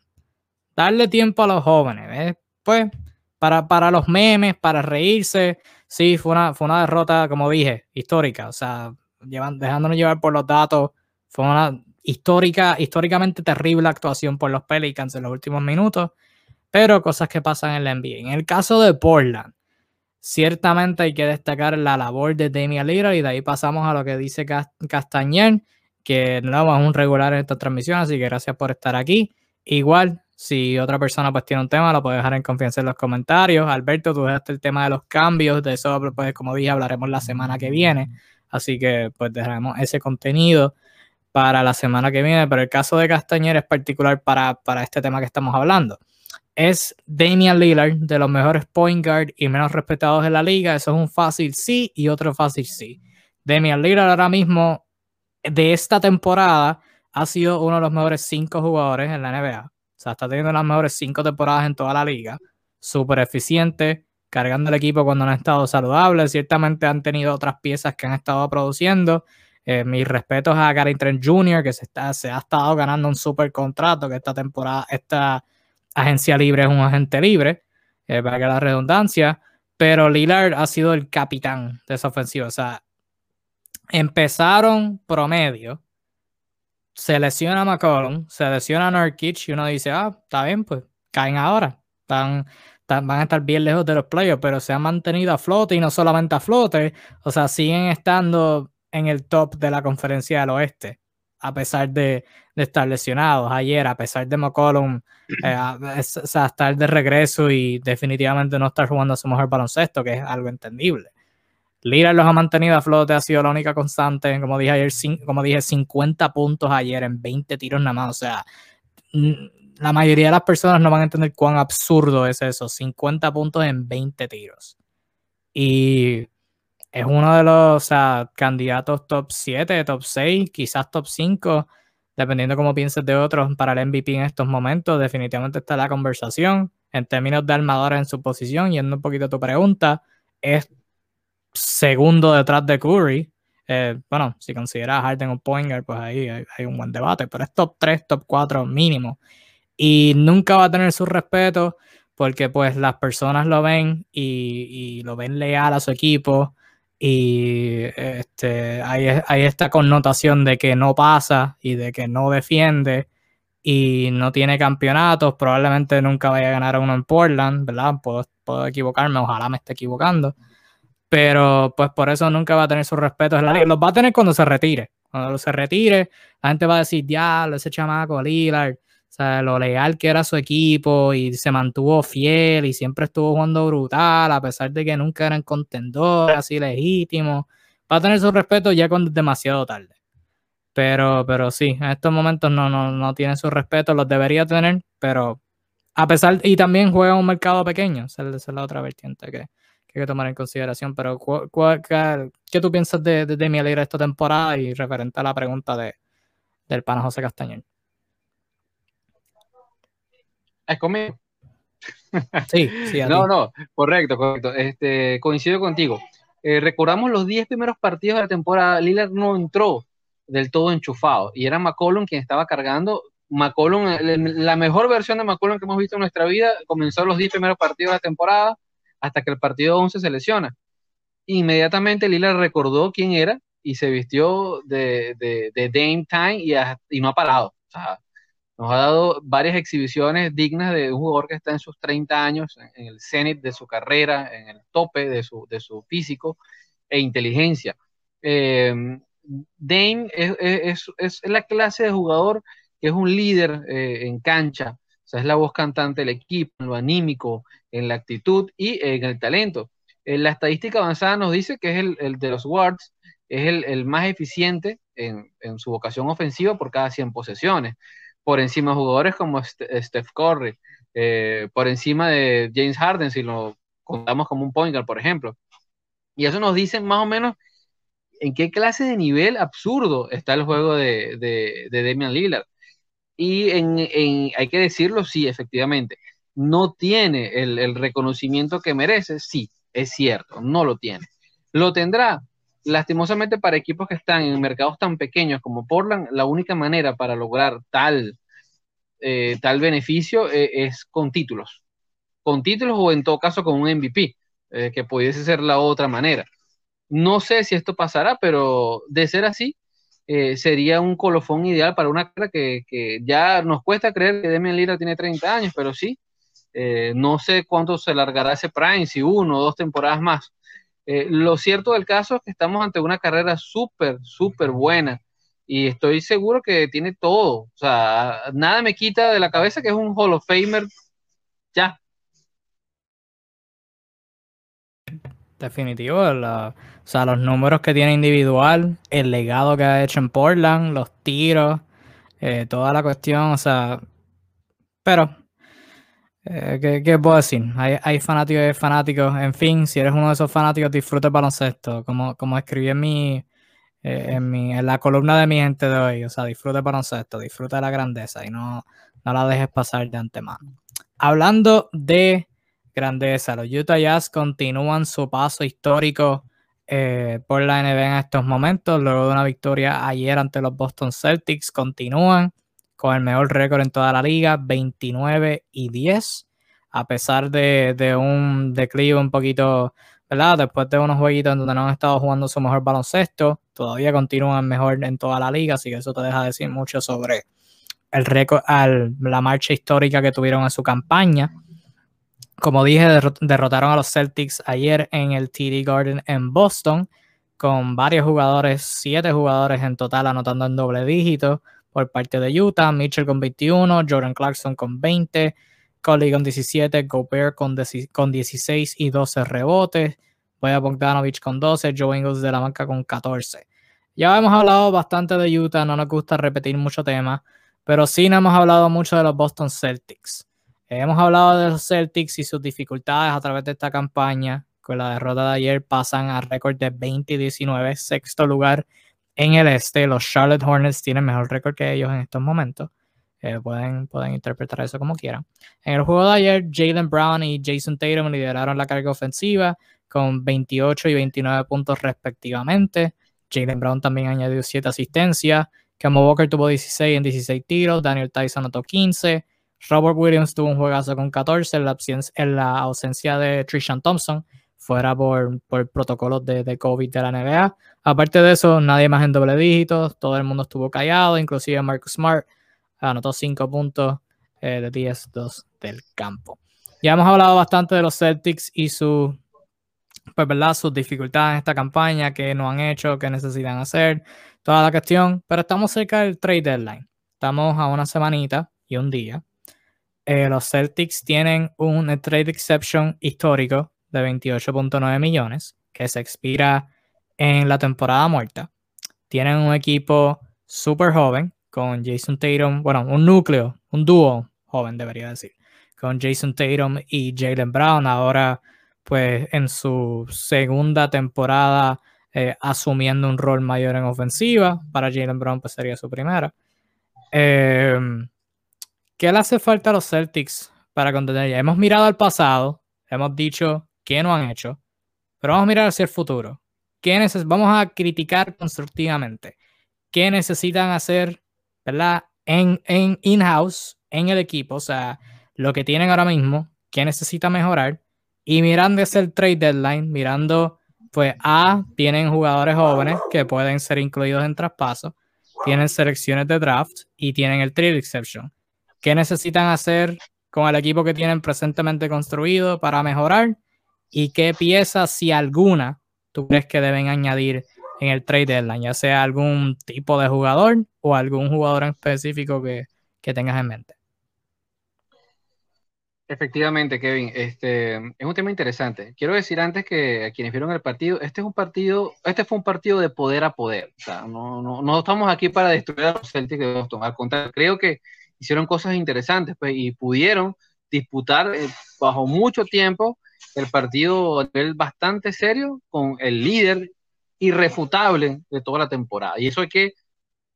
A: darle tiempo a los jóvenes, Pues, para, para los memes, para reírse, sí, fue una, fue una derrota, como dije, histórica. O sea, llevan, dejándonos llevar por los datos. Fue una histórica, históricamente terrible actuación por los Pelicans en los últimos minutos, pero cosas que pasan en la NBA. En el caso de Portland, ciertamente hay que destacar la labor de Damian Lillard y de ahí pasamos a lo que dice Castañer, que no es un regular en esta transmisión, así que gracias por estar aquí. Igual, si otra persona pues tiene un tema, lo puede dejar en confianza en los comentarios. Alberto, tú dejaste el tema de los cambios, de eso, pues como dije, hablaremos la semana que viene. Así que pues dejaremos ese contenido para la semana que viene. Pero el caso de Castañer es particular para, para este tema que estamos hablando. Es Damian Lillard, de los mejores point guard y menos respetados de la liga. Eso es un fácil sí y otro fácil sí. Damian Lillard ahora mismo de esta temporada ha sido uno de los mejores cinco jugadores en la NBA sea, está teniendo las mejores cinco temporadas en toda la liga. Súper eficiente, cargando el equipo cuando no ha estado saludable. Ciertamente han tenido otras piezas que han estado produciendo. Eh, mis respetos a Gary Trent Jr., que se, está, se ha estado ganando un super contrato, que esta temporada, esta agencia libre es un agente libre, eh, para que la redundancia. Pero Lillard ha sido el capitán de esa ofensiva. O sea, empezaron promedio se lesiona McCollum, se lesiona Nurkic y uno dice, ah, está bien, pues caen ahora. Están, van a estar bien lejos de los playoffs, pero se han mantenido a flote y no solamente a flote, o sea, siguen estando en el top de la conferencia del oeste, a pesar de, estar lesionados. Ayer, a pesar de McCollum, eh, estar de regreso y definitivamente no estar jugando a su mejor baloncesto, que es algo entendible. Lira los ha mantenido a flote, ha sido la única constante. Como dije ayer, como dije, 50 puntos ayer en 20 tiros nada más. O sea, la mayoría de las personas no van a entender cuán absurdo es eso. 50 puntos en 20 tiros. Y es uno de los candidatos top 7, top 6, quizás top 5, dependiendo cómo pienses de otros para el MVP en estos momentos. Definitivamente está la conversación. En términos de armadores en su posición, yendo un poquito a tu pregunta, es segundo detrás de Curry. Eh, bueno, si consideras Harden un Pointer, pues ahí hay, un buen debate, pero es top 3, top 4 mínimo. Y nunca va a tener su respeto porque pues las personas lo ven y, lo ven leal a su equipo y este, hay, hay, esta connotación de que no pasa y de que no defiende y no tiene campeonatos, probablemente nunca vaya a ganar uno en Portland, ¿verdad? Puedo, puedo equivocarme, ojalá me esté equivocando pero pues por eso nunca va a tener su respeto en la liga. Los va a tener cuando se retire. Cuando se retire, la gente va a decir, diablo, ese chamaco Lillard, o sea, lo leal que era su equipo y se mantuvo fiel y siempre estuvo jugando brutal, a pesar de que nunca eran contendores, así legítimos. Va a tener su respeto ya cuando es demasiado tarde. Pero, pero sí, en estos momentos no, no, no tiene su respeto, los debería tener, pero a pesar, y también juega un mercado pequeño, esa es la otra vertiente que, que hay que tomar en consideración. Pero, qué, tú piensas de, de Demi Alegra esta temporada y referente a la pregunta de, del pana José Castañer?
B: Es conmigo.
A: Sí, sí.
B: no, no, correcto, correcto. Este, coincido contigo. Eh, recordamos los 10 primeros partidos de la temporada, Lillard no entró del todo enchufado y era McCollum quien estaba cargando. McCollum, la mejor versión de McCollum que hemos visto en nuestra vida, comenzó los 10 primeros partidos de la temporada, hasta que el partido 11 se lesiona. Inmediatamente Lila recordó quién era y se vistió de, de, Dame Time y, y, no ha parado. Nos ha dado varias exhibiciones dignas de un jugador que está en sus 30 años, en, el cenit de su carrera, en el tope de su, de su físico e inteligencia. Eh, Dame es, es, la clase de jugador que es un líder eh, en cancha, o sea, es la voz cantante del equipo, en lo anímico, en la actitud y en el talento. En eh, la estadística avanzada nos dice que es el, de los Wards, es el, más eficiente en, su vocación ofensiva por cada 100 posesiones, por encima de jugadores como Steph Curry, eh, por encima de James Harden, si lo contamos como un point por ejemplo. Y eso nos dice más o menos en qué clase de nivel absurdo está el juego de, de, Damian Lillard. Y hay que decirlo, sí, efectivamente no tiene el, reconocimiento que merece, sí, es cierto, no lo tiene. Lo tendrá, lastimosamente para equipos que están en mercados tan pequeños como Portland, la única manera para lograr tal, eh, tal beneficio eh, es con títulos. Con títulos o en todo caso con un MVP, eh, que pudiese ser la otra manera. No sé si esto pasará, pero de ser así, sería un colofón ideal para una carrera que, ya nos cuesta creer que Demian Lillard tiene 30 años, pero sí, no sé cuánto se largará ese prime, si uno o dos temporadas más. Eh, lo cierto del caso es que estamos ante una carrera súper, súper buena y estoy seguro que tiene todo. O sea, nada me quita de la cabeza que es un Hall of Famer ya.
A: Definitivo, o sea, los números que tiene individual, el legado que ha hecho en Portland, los tiros, eh, toda la cuestión, o sea, pero ¿qué, puedo decir? Hay, fanáticos fanáticos. En fin, si eres uno de esos fanáticos, disfruta el baloncesto. Como, como escribí en mi, eh, en la columna de mi gente de hoy. O sea, disfruta el baloncesto, disfruta la grandeza y no, no la dejes pasar de antemano. Hablando de grandeza, los Utah Jazz continúan su paso histórico eh, por la NBA en estos momentos. Luego de una victoria ayer ante los Boston Celtics, continúan con el mejor récord en toda la liga, 29 y 10, a pesar de, un declive un poquito, ¿verdad? Después de unos jueguitos donde no han estado jugando su mejor baloncesto, todavía continúan mejor en toda la liga, así que eso te deja decir mucho sobre el récord, la marcha histórica que tuvieron en su campaña. Como dije, derrotaron a los Celtics ayer en el TD Garden en Boston, con varios jugadores, siete jugadores en total anotando en doble dígito por parte de Utah, Mitchell con 21, Jordan Clarkson con 20, Coley con 17, Gobert con, con 16 y 12 rebotes, Boya Bogdanovich con 12, Joe Ingles de la banca con 14. Ya hemos hablado bastante de Utah, no nos gusta repetir mucho tema, pero sí no hemos hablado mucho de los Boston Celtics. Hemos hablado de los Celtics y sus dificultades a través de esta campaña. Con la derrota de ayer pasan a récord de 20 y 19, sexto lugar en el este, los Charlotte Hornets tienen mejor récord que ellos en estos momentos. Eh, pueden, pueden interpretar eso como quieran. En el juego de ayer, Jalen Brown y Jason Tatum lideraron la carga ofensiva con 28 y 29 puntos respectivamente. Jalen Brown también añadió 7 asistencias. Kemba Walker tuvo 16 en 16 tiros. Daniel Tyson anotó 15. Robert Williams tuvo un juegazo con 14 en la, en la ausencia de Trishan Thompson fuera por, por protocolos de, de, COVID de la NBA. Aparte de eso, nadie más en doble dígitos, todo el mundo estuvo callado, inclusive Marcus Smart anotó 5 puntos eh, de 10-2 del campo. Ya hemos hablado bastante de los Celtics y su, pues, ¿verdad? sus dificultades en esta campaña, que no han hecho, que necesitan hacer, toda la cuestión, pero estamos cerca del trade deadline. Estamos a una semanita y un día. Eh, los Celtics tienen un trade exception histórico de 28.9 millones que se expira en la temporada muerta. Tienen un equipo súper joven con Jason Tatum, bueno, un núcleo, un dúo joven debería decir, con Jason Tatum y Jalen Brown ahora pues en su segunda temporada eh, asumiendo un rol mayor en ofensiva. Para Jalen Brown pues sería su primera. Em, ¿Qué le hace falta a los Celtics para contener? Ya hemos mirado al pasado, hemos dicho qué no han hecho, pero vamos a mirar hacia el futuro. ¿Qué vamos a criticar constructivamente. ¿Qué necesitan hacer, verdad? En, en in-house, en el equipo, o sea, lo que tienen ahora mismo, qué necesita mejorar. Y mirando ese trade deadline, mirando, pues, A, tienen jugadores jóvenes que pueden ser incluidos en traspaso, tienen selecciones de draft y tienen el trade exception. ¿Qué necesitan hacer con el equipo que tienen presentemente construido para mejorar? Y qué piezas, si alguna, tú crees que deben añadir en el trade deadline, ya sea algún tipo de jugador o algún jugador en específico que, tengas en mente.
B: Efectivamente, Kevin, este es un tema interesante. Quiero decir antes que a quienes vieron el partido, este es un partido, este fue un partido de poder a poder. O sea, no, no, estamos aquí para destruir a los Celtics de Boston. Al contrario, creo que hicieron cosas interesantes pues, y pudieron disputar eh, bajo mucho tiempo el partido a nivel bastante serio con el líder irrefutable de toda la temporada. Y eso hay que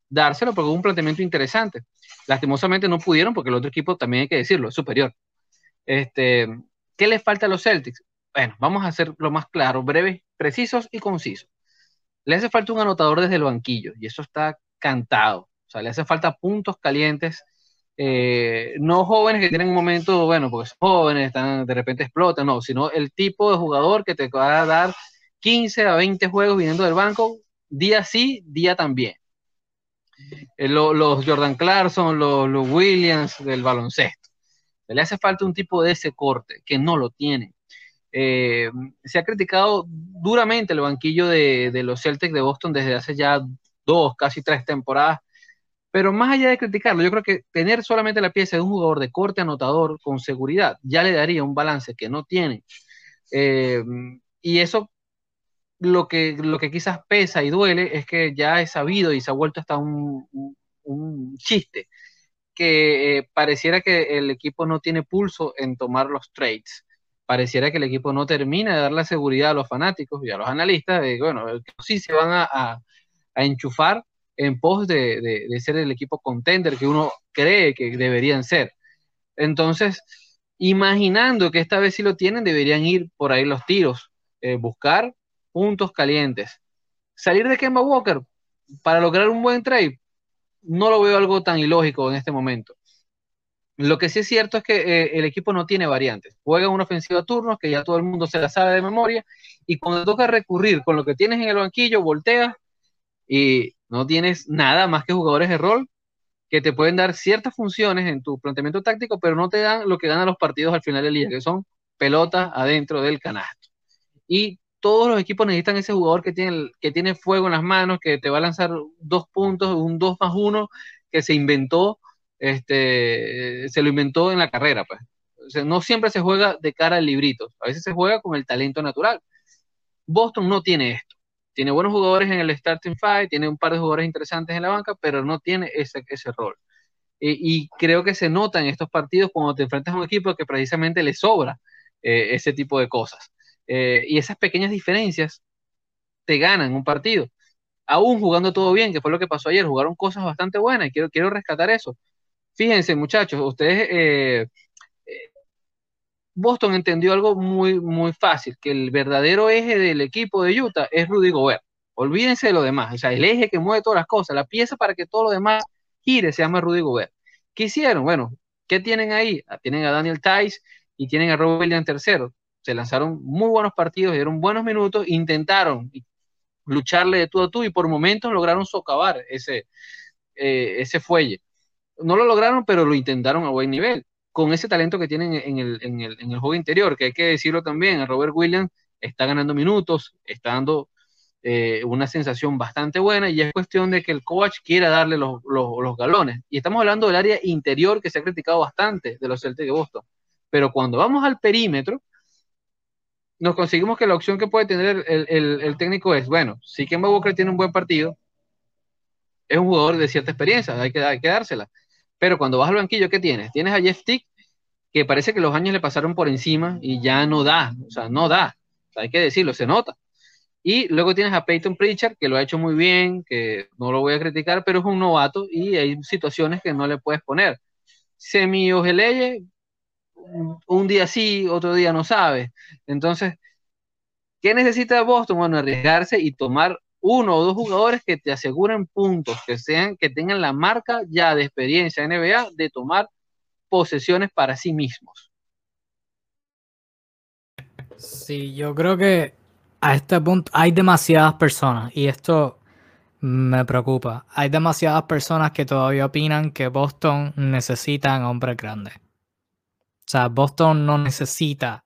B: dárselo porque es un planteamiento interesante. Lastimosamente no pudieron porque el otro equipo, también hay que decirlo, es superior. Este, ¿Qué les falta a los Celtics? Bueno, vamos a hacer lo más claro, breves, precisos y concisos. Le hace falta un anotador desde el banquillo y eso está cantado. O sea, le hace falta puntos calientes eh, no jóvenes que tienen un momento, bueno, pues jóvenes, están, de repente explotan, no, sino el tipo de jugador que te va a dar 15 a 20 juegos viniendo del banco, día sí, día también. Eh, los Jordan Clarkson, los, los, Williams del baloncesto. Le hace falta un tipo de ese corte, que no lo tiene. Eh, se ha criticado duramente el banquillo de, de, los Celtics de Boston desde hace ya dos, casi tres temporadas. Pero más allá de criticarlo, yo creo que tener solamente la pieza de un jugador de corte anotador con seguridad ya le daría un balance que no tiene. Eh, y eso lo que, lo que quizás pesa y duele es que ya he sabido y se ha vuelto hasta un, un, chiste, que eh, pareciera que el equipo no tiene pulso en tomar los trades. Pareciera que el equipo no termina de dar la seguridad a los fanáticos y a los analistas de, bueno, sí se van a, a, enchufar en pos de, de, ser el equipo contender que uno cree que deberían ser. Entonces, imaginando que esta vez sí lo tienen, deberían ir por ahí los tiros, eh, buscar puntos calientes. Salir de Kemba Walker para lograr un buen trade, no lo veo algo tan ilógico en este momento. Lo que sí es cierto es que eh, el equipo no tiene variantes. Juega una ofensiva a turnos que ya todo el mundo se la sabe de memoria y cuando toca recurrir con lo que tienes en el banquillo, volteas y no tienes nada más que jugadores de rol que te pueden dar ciertas funciones en tu planteamiento táctico, pero no te dan lo que ganan los partidos al final del día, que son pelotas adentro del canasto. Y todos los equipos necesitan ese jugador que tiene, que tiene fuego en las manos, que te va a lanzar dos puntos, un 2 más 1, que se inventó, este, se lo inventó en la carrera, pues. no siempre se juega de cara al librito, a veces se juega con el talento natural. Boston no tiene esto. Tiene buenos jugadores en el starting five, tiene un par de jugadores interesantes en la banca, pero no tiene ese, ese rol. y creo que se nota en estos partidos cuando te enfrentas a un equipo que precisamente le sobra eh, ese tipo de cosas. Eh, y esas pequeñas diferencias te ganan un partido. Aún jugando todo bien, que fue lo que pasó ayer, jugaron cosas bastante buenas y quiero, quiero rescatar eso. Fíjense, muchachos, ustedes, eh, eh, Boston entendió algo muy, muy fácil, que el verdadero eje del equipo de Utah es Rudy Gobert. Olvídense de lo demás, o sea, el eje que mueve todas las cosas, la pieza para que todo lo demás gire se llama Rudy Gobert. ¿Qué hicieron? Bueno, ¿qué tienen ahí? Ah, tienen a Daniel Tice y tienen a Robert Williams tercero se lanzaron muy buenos partidos, dieron buenos minutos, intentaron lucharle de tú a tú y por momentos lograron socavar ese, eh, ese fuelle. No lo lograron, pero lo intentaron a buen nivel, con ese talento que tienen en el, en el, en el juego interior, que hay que decirlo también, Robert Williams está ganando minutos, está dando eh, una sensación bastante buena y es cuestión de que el coach quiera darle los, los, galones. Y estamos hablando del área interior que se ha criticado bastante de los Celtics de Boston. Pero cuando vamos al perímetro, nos conseguimos que la opción que puede tener el, técnico es, bueno, si Kemba Walker tiene un buen partido, es un jugador de cierta experiencia, hay que, hay que dársela. Pero cuando vas al banquillo, ¿qué tienes? Tienes a Jeff Tick, que parece que los años le pasaron por encima y ya no da, o sea, no da, hay que decirlo, se nota. Y luego tienes a Peyton Pritchard, que lo ha hecho muy bien, que no lo voy a criticar, pero es un novato y hay situaciones que no le puedes poner. Semi Ojeleye, un día sí, otro día no sabe. Entonces, ¿qué necesita Boston? Bueno, arriesgarse y tomar uno o dos jugadores que te aseguren puntos, que sean, que tengan la marca ya de experiencia NBA de tomar posesiones para sí mismos.
A: Sí, yo creo que a este punto hay demasiadas personas y esto me preocupa. Hay demasiadas personas que todavía opinan que Boston necesitan hombres grandes. O sea, Boston no necesita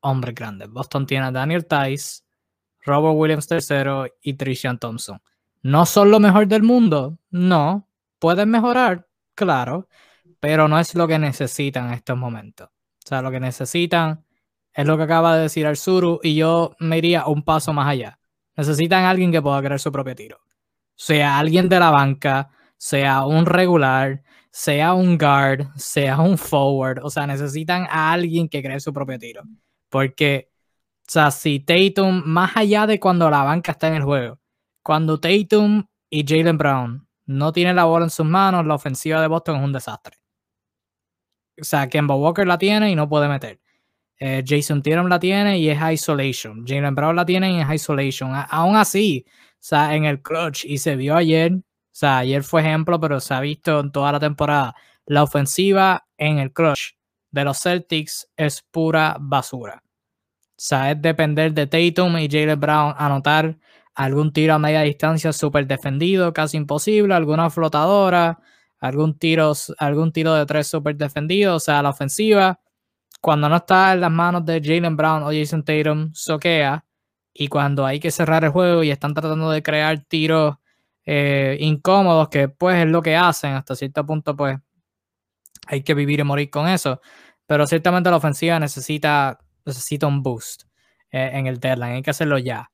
A: hombres grandes. Boston tiene a Daniel Tice, Robert Williams III y Trishan Thompson. ¿No son lo mejor del mundo? No. ¿Pueden mejorar? Claro. Pero no es lo que necesitan en estos momentos. O sea, lo que necesitan es lo que acaba de decir Arzuru y yo me iría un paso más allá. Necesitan a alguien que pueda crear su propio tiro. Sea alguien de la banca, sea un regular, sea un guard, sea un forward, o sea, necesitan a alguien que cree su propio tiro. Porque, o sea, si Tatum, más allá de cuando la banca está en el juego, cuando Tatum y Jalen Brown no tienen la bola en sus manos, la ofensiva de Boston es un desastre. O sea, Kemba Walker la tiene y no puede meter. Eh, Jason Tatum la tiene y es isolation. Jalen Brown la tiene y es isolation. aún así, o sea, en el clutch, y se vio ayer, o sea, ayer fue ejemplo, pero se ha visto en toda la temporada. La ofensiva en el crush de los Celtics es pura basura. O sea, es depender de Tatum y Jalen Brown anotar algún tiro a media distancia súper defendido, casi imposible, alguna flotadora, algún tiro, algún tiro de tres súper defendido, o sea, la ofensiva, cuando no está en las manos de Jalen Brown o Jason Tatum, soquea, y cuando hay que cerrar el juego y están tratando de crear tiros eh, incómodos, que pues es lo que hacen hasta cierto punto, pues hay que vivir y morir con eso. Pero ciertamente la ofensiva necesita, necesita un boost eh, en el deadline, hay que hacerlo ya.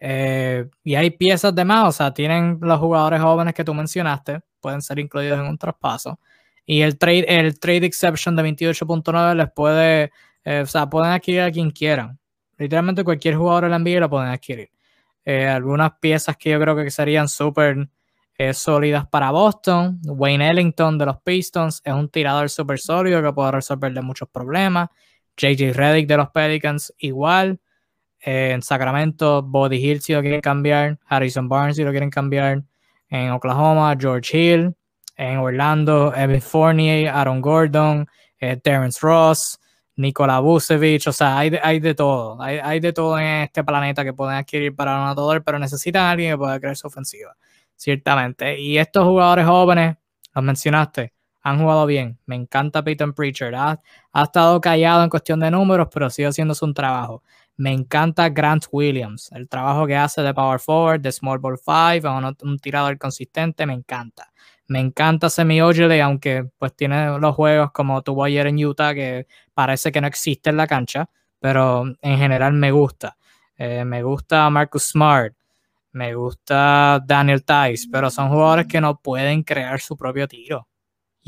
A: Eh, y hay piezas de más, o sea, tienen los jugadores jóvenes que tú mencionaste, pueden ser incluidos en un traspaso. Y el trade, el trade exception de 28.9 les puede, o sea, pueden adquirir a quien quieran. Literalmente cualquier jugador de la NBA lo pueden adquirir. Eh, algunas piezas que yo creo que serían súper eh, sólidas para Boston. Wayne Ellington de los Pistons es un tirador súper sólido que puede resolverle muchos problemas. JJ Redick de los Pelicans igual. Eh, en Sacramento, Body Hill si lo quieren cambiar. Harrison Barnes si lo quieren cambiar. En Oklahoma, George Hill. En Orlando, Evan Fournier, Aaron Gordon, Terrence Ross. Nikola Vucevic, o sea, hay de, hay de todo, hay, hay, de todo en este planeta que pueden adquirir para un pero necesitan a alguien que pueda crear su ofensiva, ciertamente. Y estos jugadores jóvenes, los mencionaste, han jugado bien. Me encanta Peyton Preacher, ha, estado callado en cuestión de números, pero sigue haciendo su trabajo. Me encanta Grant Williams, el trabajo que hace de Power Forward, de Small Ball 5, un, un tirador consistente, me encanta. Me encanta Semi Ojale, aunque pues tiene los juegos como tuvo ayer en Utah, que parece que no existe en la cancha, pero en general me gusta. Eh, me gusta Marcus Smart, me gusta Daniel Tice, pero son jugadores que no pueden crear su propio tiro.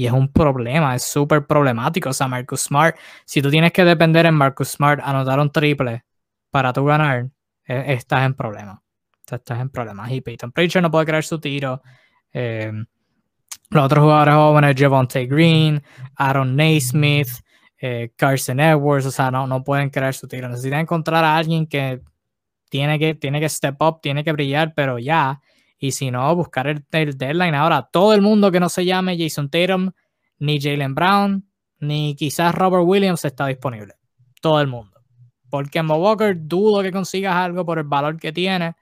A: Y es un problema, es súper problemático. O sea, Marcus Smart, si tú tienes que depender en Marcus Smart anotar un triple para tú ganar, e, estás en problemas. Estás en problemas. Y Peyton Pritchard no puede crear su tiro. Eh, los otros jugadores jóvenes, Javonte Green, Aaron Naismith, eh, Carson Edwards, o sea, no, no pueden crear su tiro. Necesitan encontrar a alguien que tiene que, tiene que step up, tiene que brillar, pero ya. Y si no, buscar el, deadline. Ahora, todo el mundo que no se llame Jason Tatum, ni Jalen Brown, ni quizás Robert Williams está disponible. Todo el mundo. Porque en Walker dudo que consigas algo por el valor que tiene,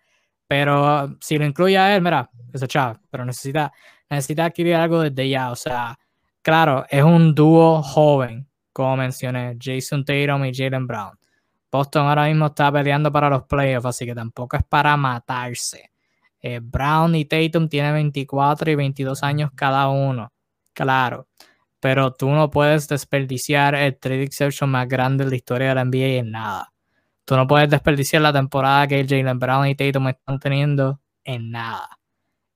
A: pero si lo incluye a él, mira, ese chaval, pero necesita, necesita adquirir algo desde ya. O sea, claro, es un dúo joven, como mencioné, Jason Tatum y Jalen Brown. Boston ahora mismo está peleando para los playoffs, así que tampoco es para matarse. Eh, Brown y Tatum tienen 24 y 22 años cada uno, claro. Pero tú no puedes desperdiciar el trade exception más grande de la historia de la NBA en nada. Tú no puedes desperdiciar la temporada que Jalen Brown y Tatum están teniendo en nada.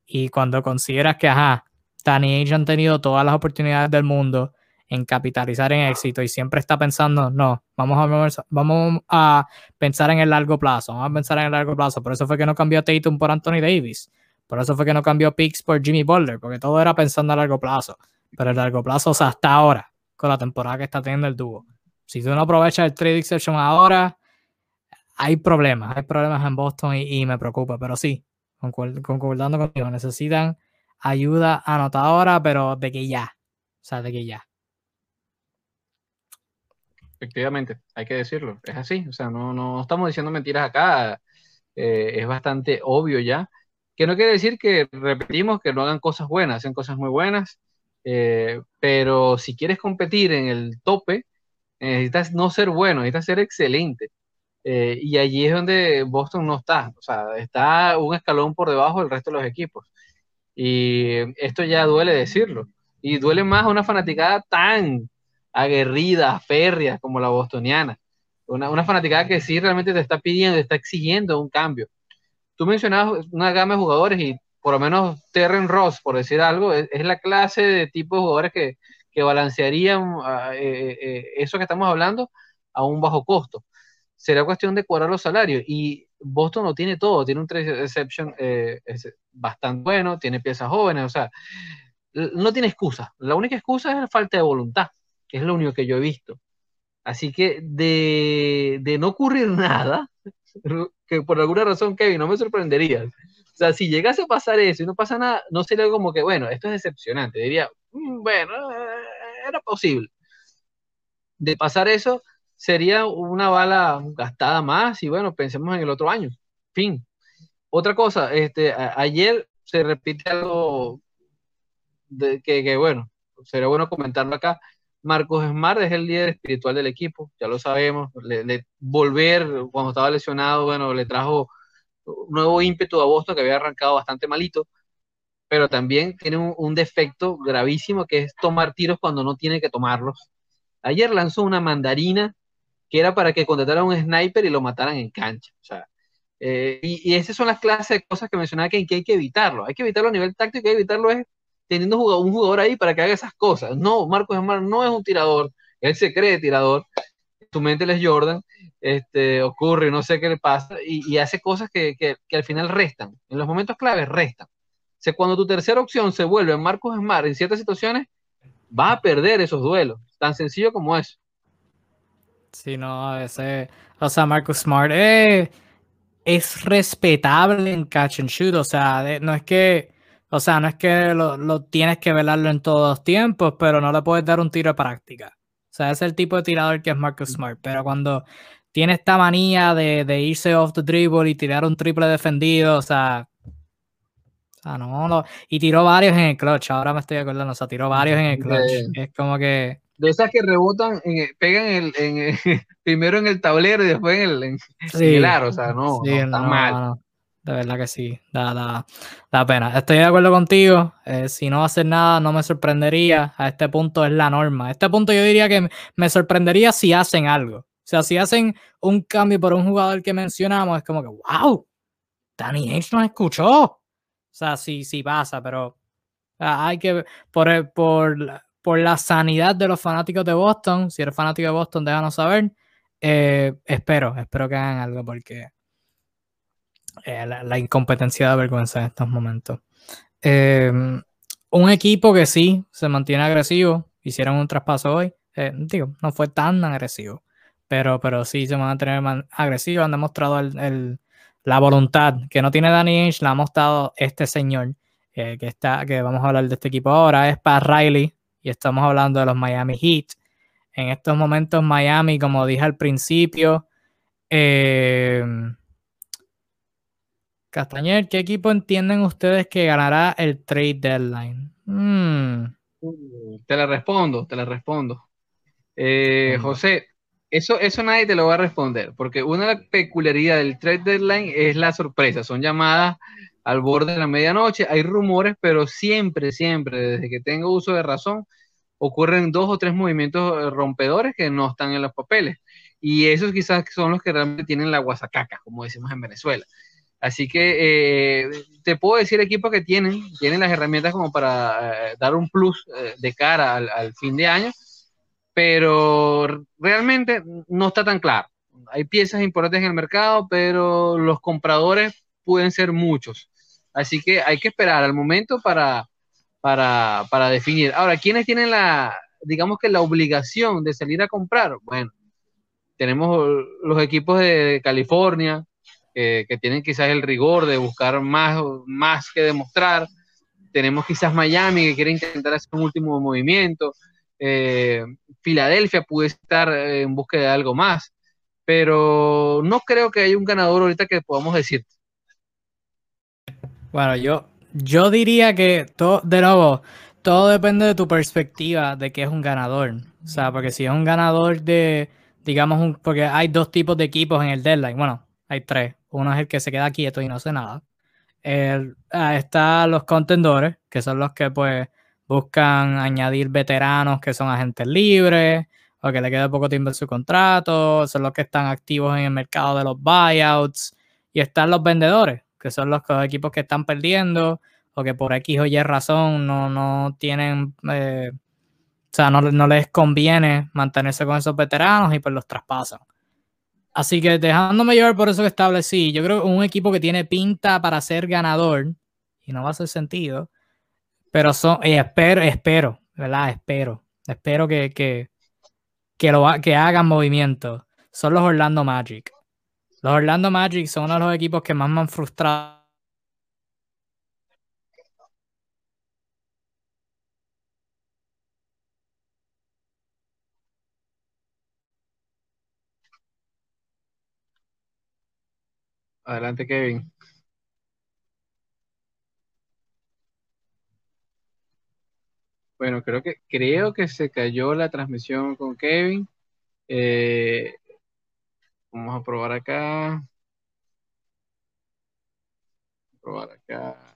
A: Y cuando consideras que, ajá, Danny Ainge han tenido todas las oportunidades del mundo en capitalizar en éxito y siempre está pensando, no, vamos a, vamos a pensar en el largo plazo, vamos a pensar en el largo plazo. Por eso fue que no cambió Tatum por Anthony Davis. Por eso fue que no cambió Picks por Jimmy Butler, porque todo era pensando a largo plazo. Pero el largo plazo, o sea, hasta ahora, con la temporada que está teniendo el dúo. Si tú no aprovechas el trade exception ahora, hay problemas, hay problemas en Boston y, me preocupa, pero sí, concordando contigo, necesitan ayuda anotadora, pero de que ya. O sea, de que ya.
B: Efectivamente, hay que decirlo. Es así. O sea, no, no estamos diciendo mentiras acá. Eh, es bastante obvio ya. Que no quiere decir que repetimos que no hagan cosas buenas, hacen cosas muy buenas. Eh, pero si quieres competir en el tope, necesitas no ser bueno, necesitas ser excelente. Eh, y allí es donde Boston no está, o sea, está un escalón por debajo del resto de los equipos. Y esto ya duele decirlo. Y duele más a una fanaticada tan aguerrida, férrea como la bostoniana. Una, fanaticada que sí realmente te está pidiendo, te está exigiendo un cambio. Tú mencionabas una gama de jugadores y por lo menos Terren Ross, por decir algo, es, la clase de tipo de jugadores que, que balancearían ah, eh, eh, eso que estamos hablando a un bajo costo será cuestión de cuadrar los salarios. Y Boston no tiene todo, tiene un trade exception eh, bastante bueno, tiene piezas jóvenes, o sea, no tiene excusa. La única excusa es la falta de voluntad, es lo único que yo he visto. Así que de, de no ocurrir nada, que por alguna razón, Kevin, no me sorprendería. O sea, si llegase a pasar eso y no pasa nada, no sería como que, bueno, esto es decepcionante. Diría, mm, bueno, eh, era posible. De pasar eso, sería una bala gastada más y bueno, pensemos en el otro año. Fin. Otra cosa, este, ayer se repite algo de, que, bueno, sería bueno comentarlo acá. Marcos Smart es el líder espiritual del equipo, ya lo sabemos. Le, volver cuando estaba lesionado, bueno, le trajo nuevo ímpetu a Boston que había arrancado bastante malito, pero también tiene un, defecto gravísimo que es tomar tiros cuando no tiene que tomarlos. Ayer lanzó una mandarina que era para que contrataran un sniper y lo mataran en cancha. O sea, eh, y, esas son las clases de cosas que mencionaba que, hay que evitarlo. Hay que evitarlo a nivel táctico, hay que evitarlo es teniendo un jugador ahí para que haga esas cosas. No, Marcos Smart no es un tirador, él se cree tirador, su mente les Jordan, este, ocurre, no sé qué le pasa, y, hace cosas que, que, al final restan. En los momentos claves restan. O sea, cuando tu tercera opción se vuelve Marcos Smart en ciertas situaciones, vas a perder esos duelos. Tan sencillo como eso.
A: Sí, no, a veces, o sea, Marcus Smart eh, es respetable en catch and shoot, o sea, no es que, o sea, no es que lo, tienes que velarlo en todos los tiempos, pero no le puedes dar un tiro de práctica. O sea, es el tipo de tirador que es Marcus Smart, pero cuando tiene esta manía de, de irse off the dribble y tirar un triple defendido, o sea, o sea, no, no, y tiró varios en el clutch, ahora me estoy acordando, o sea, tiró varios en el clutch. Es como que
B: de esas que rebotan, en, pegan el, en, primero en el tablero y después en el, en, aro, o sea, no, está mal.
A: De verdad que sí, da, da, pena. Estoy de acuerdo contigo, eh, si no hacer nada no me sorprendería, a este punto es la norma. A este punto yo diría que me sorprendería si hacen algo. O sea, si hacen un cambio por un jugador que mencionamos, es como que, wow, Danny H nos escuchó. O sea, sí, sí pasa, pero hay que, por, por por la sanidad de los fanáticos de Boston. Si eres fanático de Boston, déjanos saber. Eh, espero, espero que hagan algo porque eh, la, incompetencia da vergüenza en estos momentos. Em, un equipo que sí se mantiene agresivo, hicieron un traspaso hoy. Eh, digo, no fue tan agresivo, pero, pero sí se van a tener agresivo. Han demostrado la voluntad que no tiene Danny Inch, la ha mostrado este señor que está, que vamos a hablar de este equipo ahora, es para Riley, y estamos hablando de los Miami Heat. En estos momentos Miami, como dije al principio, eh, Castañer, ¿qué equipo entienden ustedes que ganará el trade deadline? Hmm.
B: Te la respondo, te la respondo. Eh, José, eso, eso nadie te lo va a responder, porque una de las peculiaridades del trade deadline es la sorpresa. Son llamadas al borde de la medianoche. Hay rumores, pero siempre, siempre, desde que tengo uso de razón, ocurren dos o tres movimientos eh, rompedores que no están en los papeles. Y esos quizás son los que realmente tienen la guasacaca, como decimos en Venezuela. Así que eh, te puedo decir equipos que tienen, tienen las herramientas como para eh, dar un plus de cara al, al fin de año, pero realmente no está tan claro. Hay piezas importantes en el mercado, pero los compradores pueden ser muchos. Así que hay que esperar al momento para, para, para definir. Ahora, ¿quiénes tienen la, digamos que la obligación de salir a comprar? Bueno, tenemos los equipos de California, que tienen quizás el rigor de buscar más, más que demostrar. Tenemos quizás Miami, que quiere intentar hacer un último movimiento. Eh, Filadelfia puede estar en búsqueda de algo más. Pero no creo que haya un ganador ahorita que podamos decir.
A: Bueno, yo, yo diría que todo, de nuevo, todo depende de tu perspectiva de que es un ganador. O sea, porque si es un ganador de, digamos, un, porque hay dos tipos de equipos en el deadline. Bueno, hay tres. Uno es el que se queda quieto y no hace nada. Ah, está los contendores, que son los que pues buscan añadir veteranos que son agentes libres o que le queda poco tiempo en su contrato, son los que están activos en el mercado de los buyouts y están los vendedores, que son los equipos que están perdiendo o que por X o Y razón no, no tienen, eh, o sea, no, no, les conviene mantenerse con esos veteranos y pues los traspasan. Así que dejándome llevar por eso que establecí, yo creo que un equipo que tiene pinta para ser ganador, y no va a hacer sentido, pero son, y espero, espero, ¿verdad? Espero, espero que, que, que, lo, que hagan movimiento. Son los Orlando Magic. Los Orlando Magic son uno de los equipos que más me han frustrado.
B: Adelante, Kevin. Bueno, creo que, creo que se cayó la transmisión con Kevin. Eh, vamos a probar acá. Probar acá.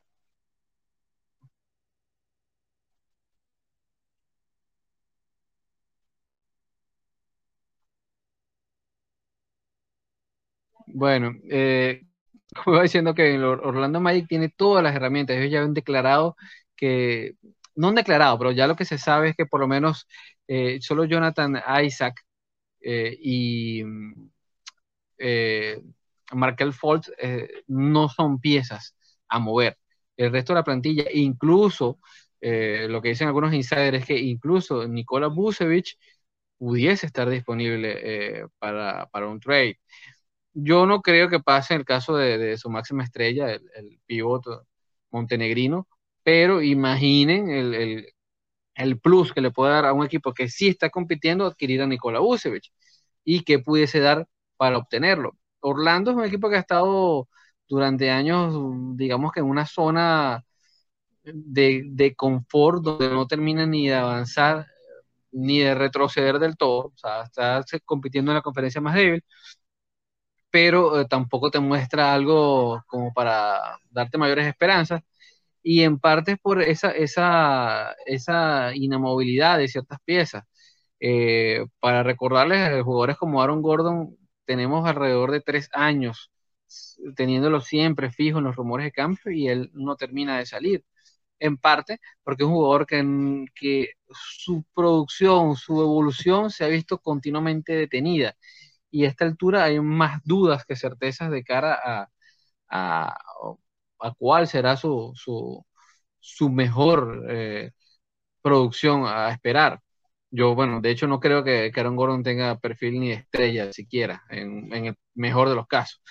B: Bueno, eh, como iba diciendo que Orlando Magic tiene todas las herramientas. Ellos ya han declarado que, no han declarado, pero ya lo que se sabe es que por lo menos eh, solo Jonathan Isaac eh, y eh, Markel Fultz no son piezas a mover. El resto de la plantilla, incluso lo que dicen algunos insiders es que incluso Nikola Vucevic pudiese estar disponible para, para un trade yo no creo que pase en el caso de, su máxima estrella, el, el montenegrino, pero imaginen el, plus que le puede dar a un equipo que sí está compitiendo adquirir a Nikola Vucevic y que pudiese dar para obtenerlo. Orlando es un equipo que ha estado durante años, digamos que en una zona de, de confort donde no termina ni de avanzar ni de retroceder del todo, o sea, está compitiendo en la conferencia más débil, pero eh, tampoco te muestra algo como para darte mayores esperanzas. Y en parte es por esa, esa, esa inamovilidad de ciertas piezas. Eh, para recordarles, eh, jugadores como Aaron Gordon, tenemos alrededor de tres años teniéndolo siempre fijo en los rumores de cambio y él no termina de salir. En parte porque es un jugador que, que su producción, su evolución se ha visto continuamente detenida y a esta altura hay más dudas que certezas de cara a, a, cuál será su, su, mejor eh, producción a esperar. Yo, bueno, de hecho no creo que Aaron Gordon tenga perfil ni estrella siquiera, en, el mejor de los casos.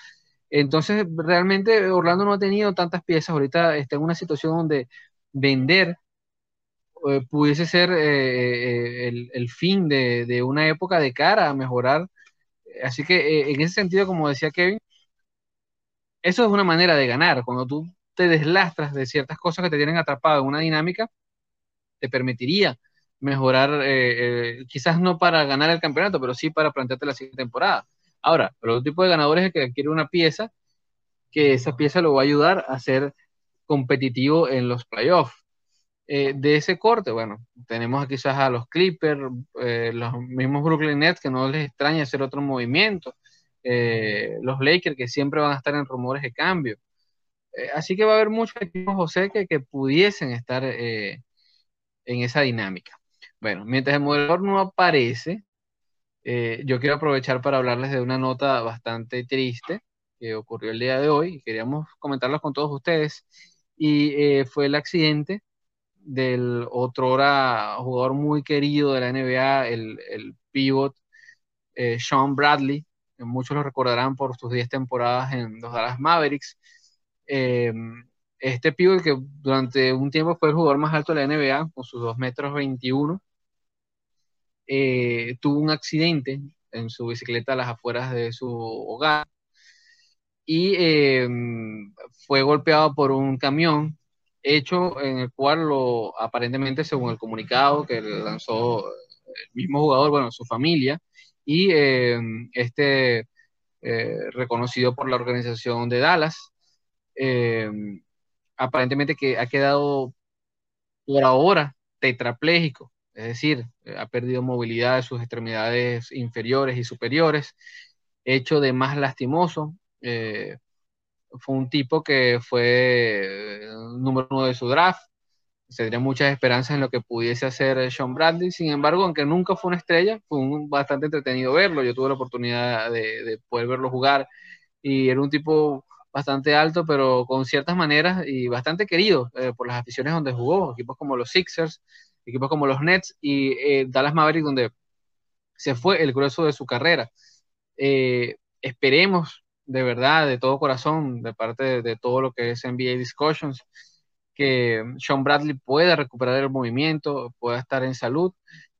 B: Entonces, realmente Orlando no ha tenido tantas piezas. Ahorita está en una situación donde vender eh, pudiese ser eh, el, fin de, de, una época de cara a mejorar así que eh, en ese sentido, como decía Kevin, eso es una manera de ganar. Cuando tú te deslastras de ciertas cosas que te tienen atrapado en una dinámica, te permitiría mejorar, eh, eh, quizás no para ganar el campeonato, pero sí para plantearte la siguiente temporada. Ahora, el otro tipo de ganadores es el que adquiere una pieza, que esa pieza lo va a ayudar a ser competitivo en los playoffs. Eh, de ese corte, bueno, tenemos quizás a los Clippers, eh, los mismos Brooklyn Nets que no les extraña hacer otro movimiento, eh, los Lakers que siempre van a estar en rumores de cambio. así que va a haber muchos equipos, José, que, que pudiesen estar en esa dinámica. Bueno, mientras el modelador no aparece, yo quiero aprovechar para hablarles de una nota bastante triste que ocurrió el día de hoy y queríamos comentarlos con todos ustedes. Y fue el accidente del otro jugador muy querido de la NBA, el, el pivot eh, Sean Bradley, muchos lo recordarán por sus 10 temporadas en los Dallas Mavericks. Eh, este pivot que durante un tiempo fue el jugador más alto de la NBA, con sus 2 metros 21, eh, tuvo un accidente en su bicicleta a las afueras de su hogar y fue golpeado por un camión hecho en el cual lo, aparentemente, según el comunicado que lanzó el mismo jugador, bueno, su familia, y eh, este eh, reconocido por la organización de Dallas, eh, aparentemente que ha quedado por ahora tetrapléjico, es decir, ha perdido movilidad de sus extremidades inferiores y superiores, hecho de más lastimoso fue un tipo que fue eh, número uno de su draft. Se tenía muchas esperanzas en lo que pudiese hacer Sean Bradley. Sin embargo, aunque nunca fue una estrella, fue bastante entretenido verlo. Yo tuve la oportunidad de, poder verlo jugar y era un tipo bastante alto, pero con ciertas maneras y bastante querido eh, por las aficiones donde jugó. Equipos como los Sixers, equipos como los Nets y eh, Dallas Mavericks, donde se fue el grueso de su carrera. esperemos de verdad, de todo corazón, de parte de, todo lo que es NBA Discussions, que Sean Bradley pueda recuperar el movimiento, pueda estar en salud.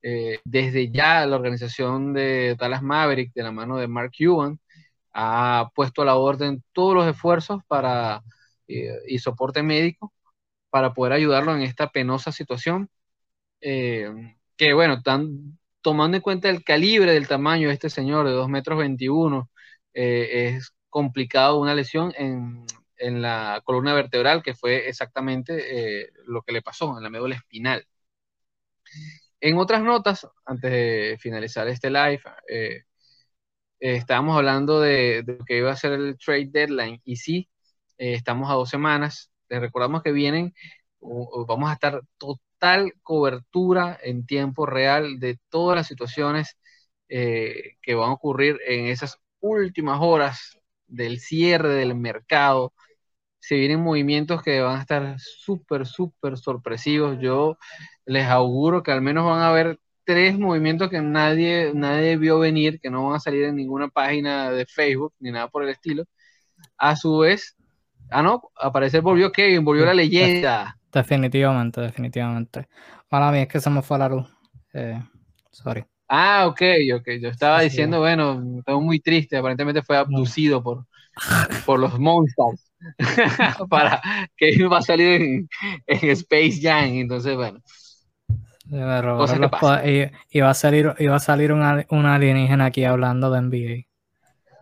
B: Eh, desde ya la organización de Dallas Maverick, de la mano de Mark Cuban, ha puesto a la orden todos los esfuerzos para, eh, y soporte médico para poder ayudarlo en esta penosa situación. Eh, que bueno, están tomando en cuenta el calibre del tamaño de este señor de 2 metros 21, eh, es complicado una lesión en, en, la columna vertebral, que fue exactamente lo que le pasó en la médula espinal. En otras notas, antes de finalizar este live, eh, estábamos hablando de, de, que iba a ser el trade deadline y sí, eh, estamos a dos semanas. Les recordamos que vienen, vamos a estar total cobertura en tiempo real de todas las situaciones eh, que van a ocurrir en esas últimas horas del cierre del mercado. Se vienen movimientos que van a estar súper, súper sorpresivos. Yo les auguro que al menos van a haber tres movimientos que nadie, nadie vio venir, que no van a salir en ninguna página de Facebook ni nada por el estilo. A su vez, ah, no, aparecer volvió Kevin, volvió la leyenda.
A: Definitivamente, definitivamente. Para mí es que se me fue la luz. Eh, sorry.
B: Ah, ok, ok. Yo estaba diciendo, bueno, estoy muy triste. Aparentemente fue abducido por, por los monsters. para que iba a salir en, en Space Jam. Entonces, bueno.
A: Y, va a salir, iba a salir una, alienígena aquí hablando de NBA.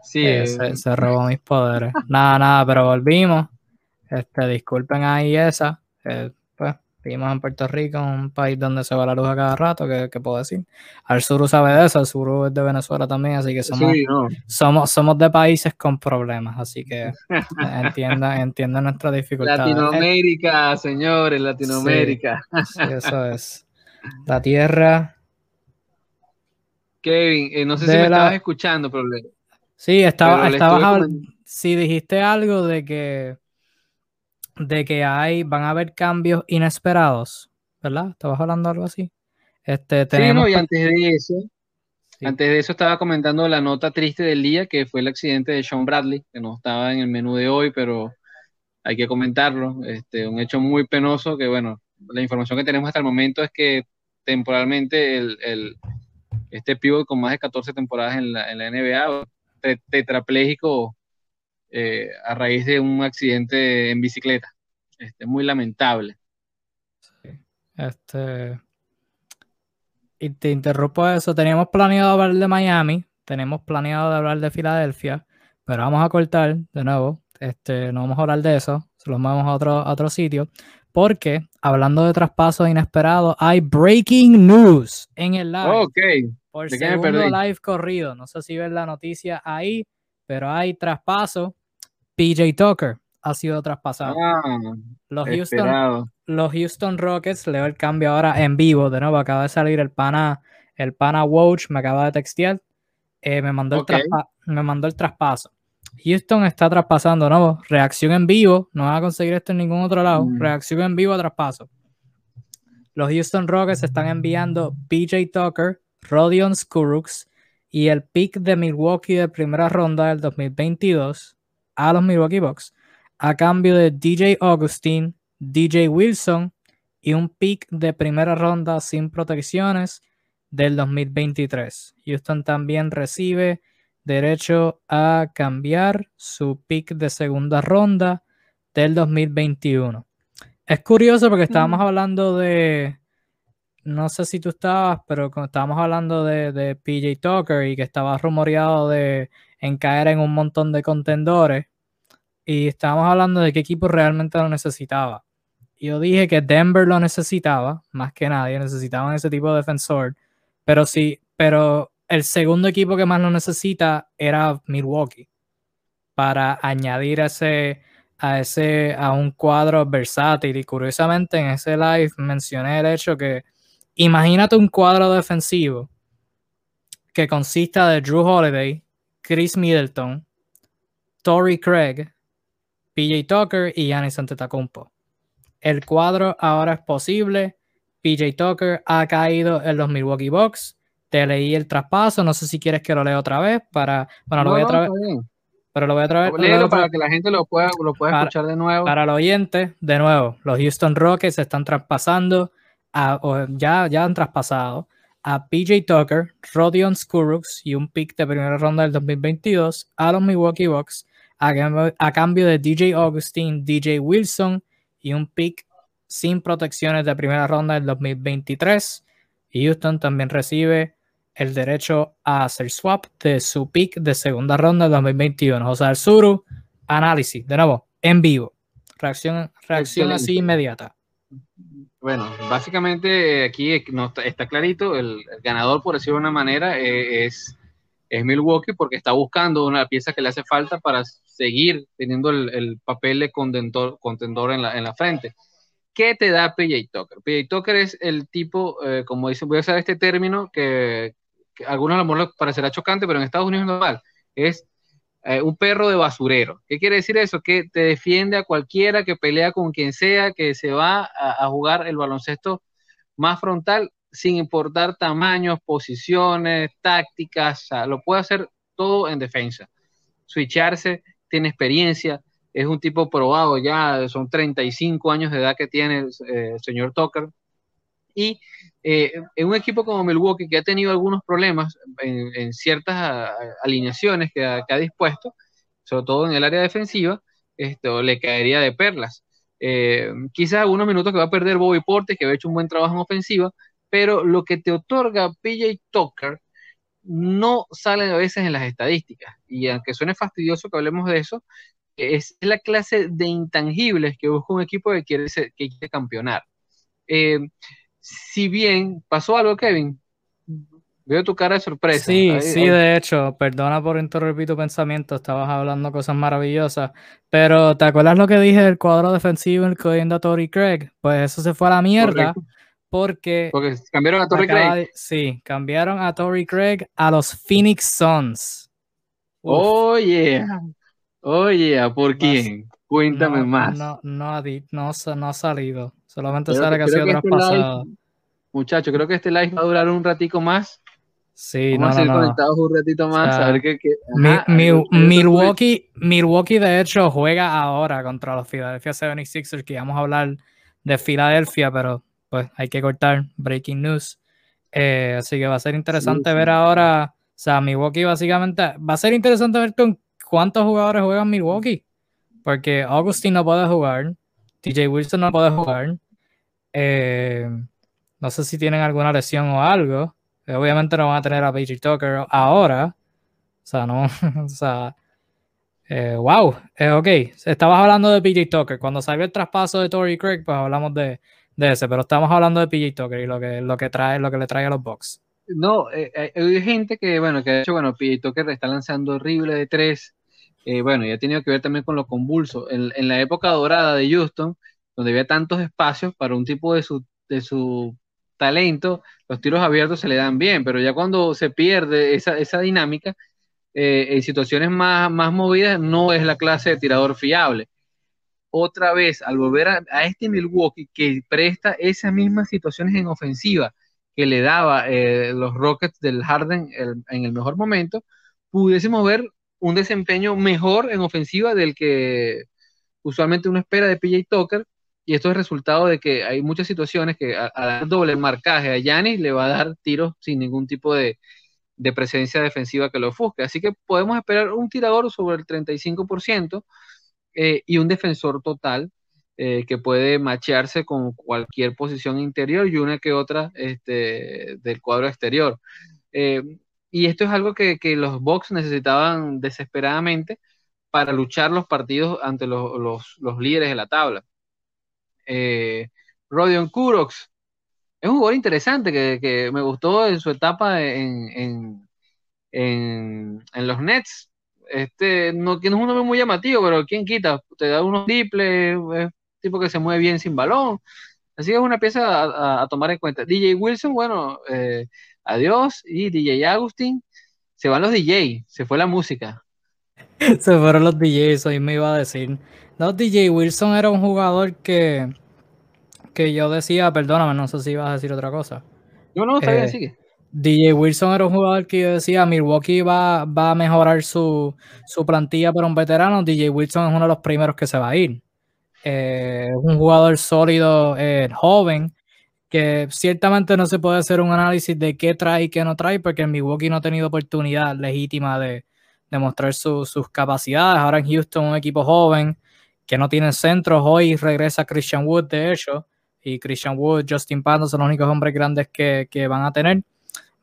B: Sí.
A: Eh, se, robó mis poderes. nada, nada, pero volvimos. Este, disculpen ahí esa. Eh, vivimos en Puerto Rico, un país donde se va la luz a cada rato, que, puedo decir. Arzuru sabe de eso, Arzuru es de Venezuela también, así que somos, somos, somos de países con problemas, así que entiendan, entiendan nuestra dificultad.
B: Latinoamérica, señores, Latinoamérica.
A: sí eso es. La Tierra.
B: Kevin, eh, no sé si me estabas escuchando, pero.
A: Sí, estaba, estabas hablando. Si dijiste algo de que. De que hay, van a haber cambios inesperados, ¿verdad? ¿Estabas hablando algo así?
B: Este, tenemos... Sí, y antes de eso, antes de eso estaba comentando la nota triste del día, que fue el accidente de Sean Bradley, que no estaba en el menú de hoy, pero hay que comentarlo. Este, un hecho muy penoso que, bueno, la información que tenemos hasta el momento es que temporalmente el, este pivot con más de 14 temporadas en la, en la NBA, tetrapléjico eh, a raíz de un accidente en bicicleta. Este, muy lamentable.
A: Este. Y te interrumpo eso. Teníamos planeado hablar de Miami, tenemos planeado hablar de Filadelfia, pero vamos a cortar de nuevo. Este, no vamos a hablar de eso, se los vamos a otro, a otro sitio. Porque, hablando de traspasos inesperados, hay breaking news en el live.
B: Ok.
A: Por segundo live corrido. No sé si ven la noticia ahí, pero hay traspaso. PJ Tucker ha sido traspasado.
B: Ah,
A: los, Houston, los Houston Rockets, leo el cambio ahora en vivo. De nuevo, acaba de salir el pana, el pana Woj, me acaba de textear. Eh, me, mandó el me mandó el traspaso. Houston está traspasando, ¿no? Reacción en vivo, no van a conseguir esto en ningún otro lado. Mm. Reacción en vivo a traspaso. Los Houston Rockets están enviando PJ Tucker, Rodion Skurrux y el pick de Milwaukee de primera ronda del 2022 a los Milwaukee Bucks a cambio de DJ Augustine, DJ Wilson y un pick de primera ronda sin protecciones del 2023. Houston también recibe derecho a cambiar su pick de segunda ronda del 2021. Es curioso porque estábamos hablando de, no sé si tú estabas, pero estábamos hablando de, de PJ Tucker y que estaba rumoreado de en caer en un montón de contendores. Y estábamos hablando de qué equipo realmente lo necesitaba. Yo dije que Denver lo necesitaba, más que nadie, necesitaban ese tipo de defensor, pero sí, pero el segundo equipo que más lo necesita era Milwaukee para añadir ese, a ese a un cuadro versátil. Y curiosamente en ese live mencioné el hecho que imagínate un cuadro defensivo que consista de Drew Holiday, Chris Middleton, Tory Craig, PJ Tucker y Giannis Antetokounmpo. El cuadro ahora es posible. PJ Tucker ha caído en los Milwaukee Bucks te leí el traspaso, no sé si quieres que lo lea otra vez para... Bueno, lo voy a otra vez. Pero lo voy a otra
B: vez. para que la gente lo pueda, lo pueda escuchar de nuevo.
A: Para el oyente, de nuevo, los Houston Rockets están traspasando, a, o ya, ya han traspasado a PJ Tucker, Rodion Skurrux y un pick de primera ronda del 2022 a los Milwaukee Bucks a cambio, de DJ Augustine, DJ Wilson y un pick sin protecciones de primera ronda del 2023. Y Houston también recibe el derecho a hacer swap de su pick de segunda ronda del 2021. O sea, el Suru, análisis, de nuevo, en vivo. Reacción, reacción así inmediata.
B: Bueno, básicamente aquí no, está clarito, el, ganador, por decirlo de una manera, eh, es, es, Milwaukee porque está buscando una pieza que le hace falta para seguir teniendo el, papel de contendor, contendor en, la, en, la, frente. ¿Qué te da PJ Tucker? PJ Tucker es el tipo, eh, como dicen, voy a usar este término que, algunos a lo mejor parecerá chocante, pero en Estados Unidos es normal, es eh, un perro de basurero. ¿Qué quiere decir eso? Que te defiende a cualquiera, que pelea con quien sea, que se va a, jugar el baloncesto más frontal sin importar tamaños, posiciones, tácticas, lo puede hacer todo en defensa. Switcharse, tiene experiencia, es un tipo probado ya, son 35 años de edad que tiene el eh, señor Tucker. Y eh, en un equipo como Milwaukee, que ha tenido algunos problemas en, ciertas alineaciones que ha, dispuesto, sobre todo en el área defensiva, esto le caería de perlas. Eh, quizás algunos minutos que va a perder Bobby Portes, que ha hecho un buen trabajo en ofensiva, pero lo que te otorga PJ Tucker no sale a veces en las estadísticas. Y aunque suene fastidioso que hablemos de eso, es la clase de intangibles que busca un equipo que quiere, que quiere campeonar. Eh, si bien pasó algo, Kevin, veo tu cara de sorpresa.
A: Sí, sí, de hecho, perdona por interrumpir tu pensamiento, estabas hablando cosas maravillosas, pero ¿te acuerdas lo que dije del cuadro defensivo incluyendo a Tory Craig? Pues eso se fue a la mierda. Porque,
B: porque cambiaron a Tory Craig.
A: sí, cambiaron a Tory Craig a los Phoenix Suns.
B: Oye, oye, ¿por quién? Cuéntame más.
A: No, no, no, no ha salido. Solamente sale que ha sido este traspasado.
B: Muchachos, creo que este live va a durar un ratico más.
A: Sí, Vamos
B: no,
A: a seguir
B: conectados un ratito más. a ver qué,
A: Milwaukee, Milwaukee, de hecho, juega ahora contra los Philadelphia 76ers, que vamos a hablar de Filadelfia, pero pues hay que cortar. Breaking news. Eh, así que va a ser interesante ver ahora. O sea, Milwaukee básicamente. Va a ser interesante ver con cuántos jugadores juegan Milwaukee. Porque Augustin no puede jugar. TJ Wilson no puede jugar. Eh, no sé si tienen alguna lesión o algo. Eh, obviamente no van a tener a PJ Tucker ahora. O sea, no. o sea. Eh, wow. ok. Estabas hablando de PJ Tucker. Cuando salió el traspaso de Tory Craig, pues hablamos de, ese. Pero estamos hablando de PJ Tucker y lo que, lo que trae, lo que le trae a los Bucks.
B: No, hay gente que, bueno, que de hecho, bueno, PJ Tucker está lanzando horrible de tres. bueno, y ha tenido que ver también con lo convulso. En, en la época dorada de Houston, donde había tantos espacios para un tipo de su, de su talento, los tiros abiertos se le dan bien, pero ya cuando se pierde esa, esa dinámica, eh, en situaciones más, más movidas, no es la clase de tirador fiable. Otra vez, al volver a, este Milwaukee que presta esas mismas situaciones en ofensiva que le daba eh, los Rockets del Harden en el mejor momento, pudiésemos ver un desempeño mejor en ofensiva del que usualmente uno espera de PJ Tucker, y esto es resultado de que hay muchas situaciones que a, dar doble marcaje a Yanis le va a dar tiros sin ningún tipo de, presencia defensiva que lo ofusque. Así que podemos esperar un tirador sobre el 35% eh, y un defensor total eh, que puede machearse con cualquier posición interior y una que otra este, del cuadro exterior. Eh, y esto es algo que, los Bucks necesitaban desesperadamente para luchar los partidos ante los líderes de la tabla eh, Rodion Kurox. Es un jugador interesante que, me gustó en su etapa en, los Nets. Este, no, es un nombre muy llamativo, pero ¿quién quita? Te da unos triples, es tipo que se mueve bien sin balón. Así que es una pieza a, tomar en cuenta. DJ Wilson, bueno, eh, adiós. Y DJ Agustín, se van los DJ, se fue la música.
A: se fueron los DJs, hoy me iba a decir. No, DJ Wilson era un jugador que, que yo decía, perdóname, no sé si ibas a decir otra cosa.
B: No, no, está bien, eh, sigue.
A: DJ Wilson era un jugador que yo decía, Milwaukee va, va a mejorar su, plantilla para un veterano. DJ Wilson es uno de los primeros que se va a ir. Eh, un jugador sólido, eh, joven, que ciertamente no se puede hacer un análisis de qué trae y qué no trae, porque Milwaukee no ha tenido oportunidad legítima de, demostrar sus capacidades. Ahora en Houston, un equipo joven que no tiene centros, hoy regresa Christian Wood, de hecho, y Christian Wood, Justin Pando son los únicos hombres grandes que, que van a tener.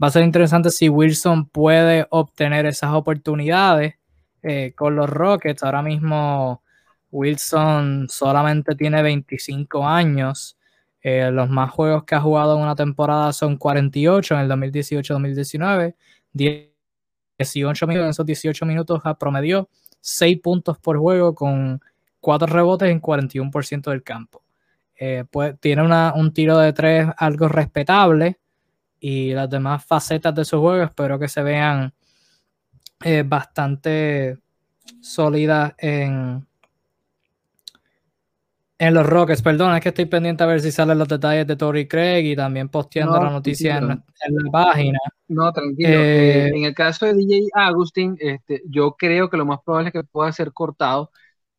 A: Va a ser interesante si Wilson puede obtener esas oportunidades eh, con los Rockets. Ahora mismo Wilson solamente tiene 25 años. Eh, los más juegos que ha jugado en una temporada son 48 en el 2018-2019. 18 minutos, en esos 18 minutos promedió 6 puntos por juego con 4 rebotes en 41% del campo. Eh, pues, tiene un tiro de 3 algo respetable y las demás facetas de su juego espero que se vean eh, bastante sólidas en, en los Rockets. Perdón, es que estoy pendiente a ver si salen los detalles de Tory Craig y también posteando la noticia en, la página.
B: No, tranquilo. Eh, en el caso de DJ Agustín, este, yo creo que lo más probable es que pueda ser cortado.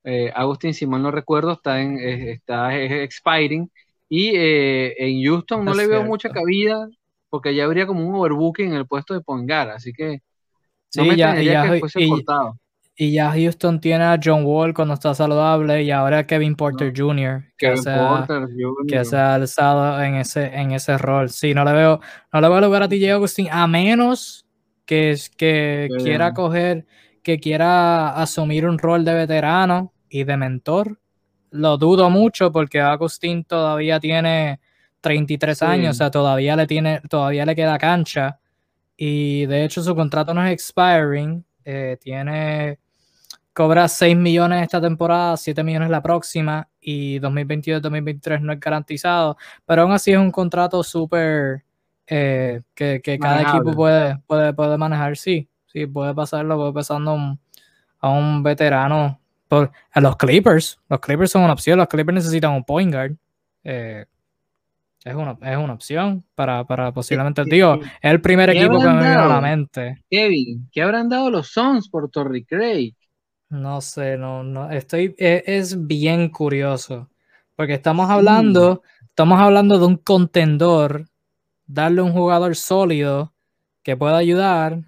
B: Eh, Agustín, si mal no recuerdo, está en está expiring. Y en Houston no le veo mucha cabida porque ya habría como un overbooking en el puesto de Pongar, así que
A: no me ya, que fuese cortado. Y ya Houston tiene a John Wall cuando está saludable y ahora Kevin Porter Jr. que, se, ha alzado en ese, en ese rol. Sí, no le veo, no le veo lugar a TJ Augustin a menos que, que quiera coger, que quiera asumir un rol de veterano y de mentor. Lo dudo mucho porque Agustín todavía tiene 33 años, o sea, todavía le tiene, todavía le queda cancha. Y de hecho su contrato no es expiring, eh, tiene, cobra 6 millones esta temporada, 7 millones la próxima y 2022-2023 no es garantizado, pero aún así es un contrato súper eh, que, cada equipo puede, puede, puede manejar, sí, sí, puede pasarlo, puede pasando a un veterano. Por, a los Clippers, los Clippers son una opción, los Clippers necesitan un point guard. Eh, es una, es una opción para, para posiblemente, digo, es el primer equipo que me viene a la mente.
B: Kevin, ¿qué habrán dado los Suns por Torrey Craig?
A: No sé, no, no, estoy, e, es, bien curioso, porque estamos hablando, estamos hablando de un contendor, darle un jugador sólido que pueda ayudar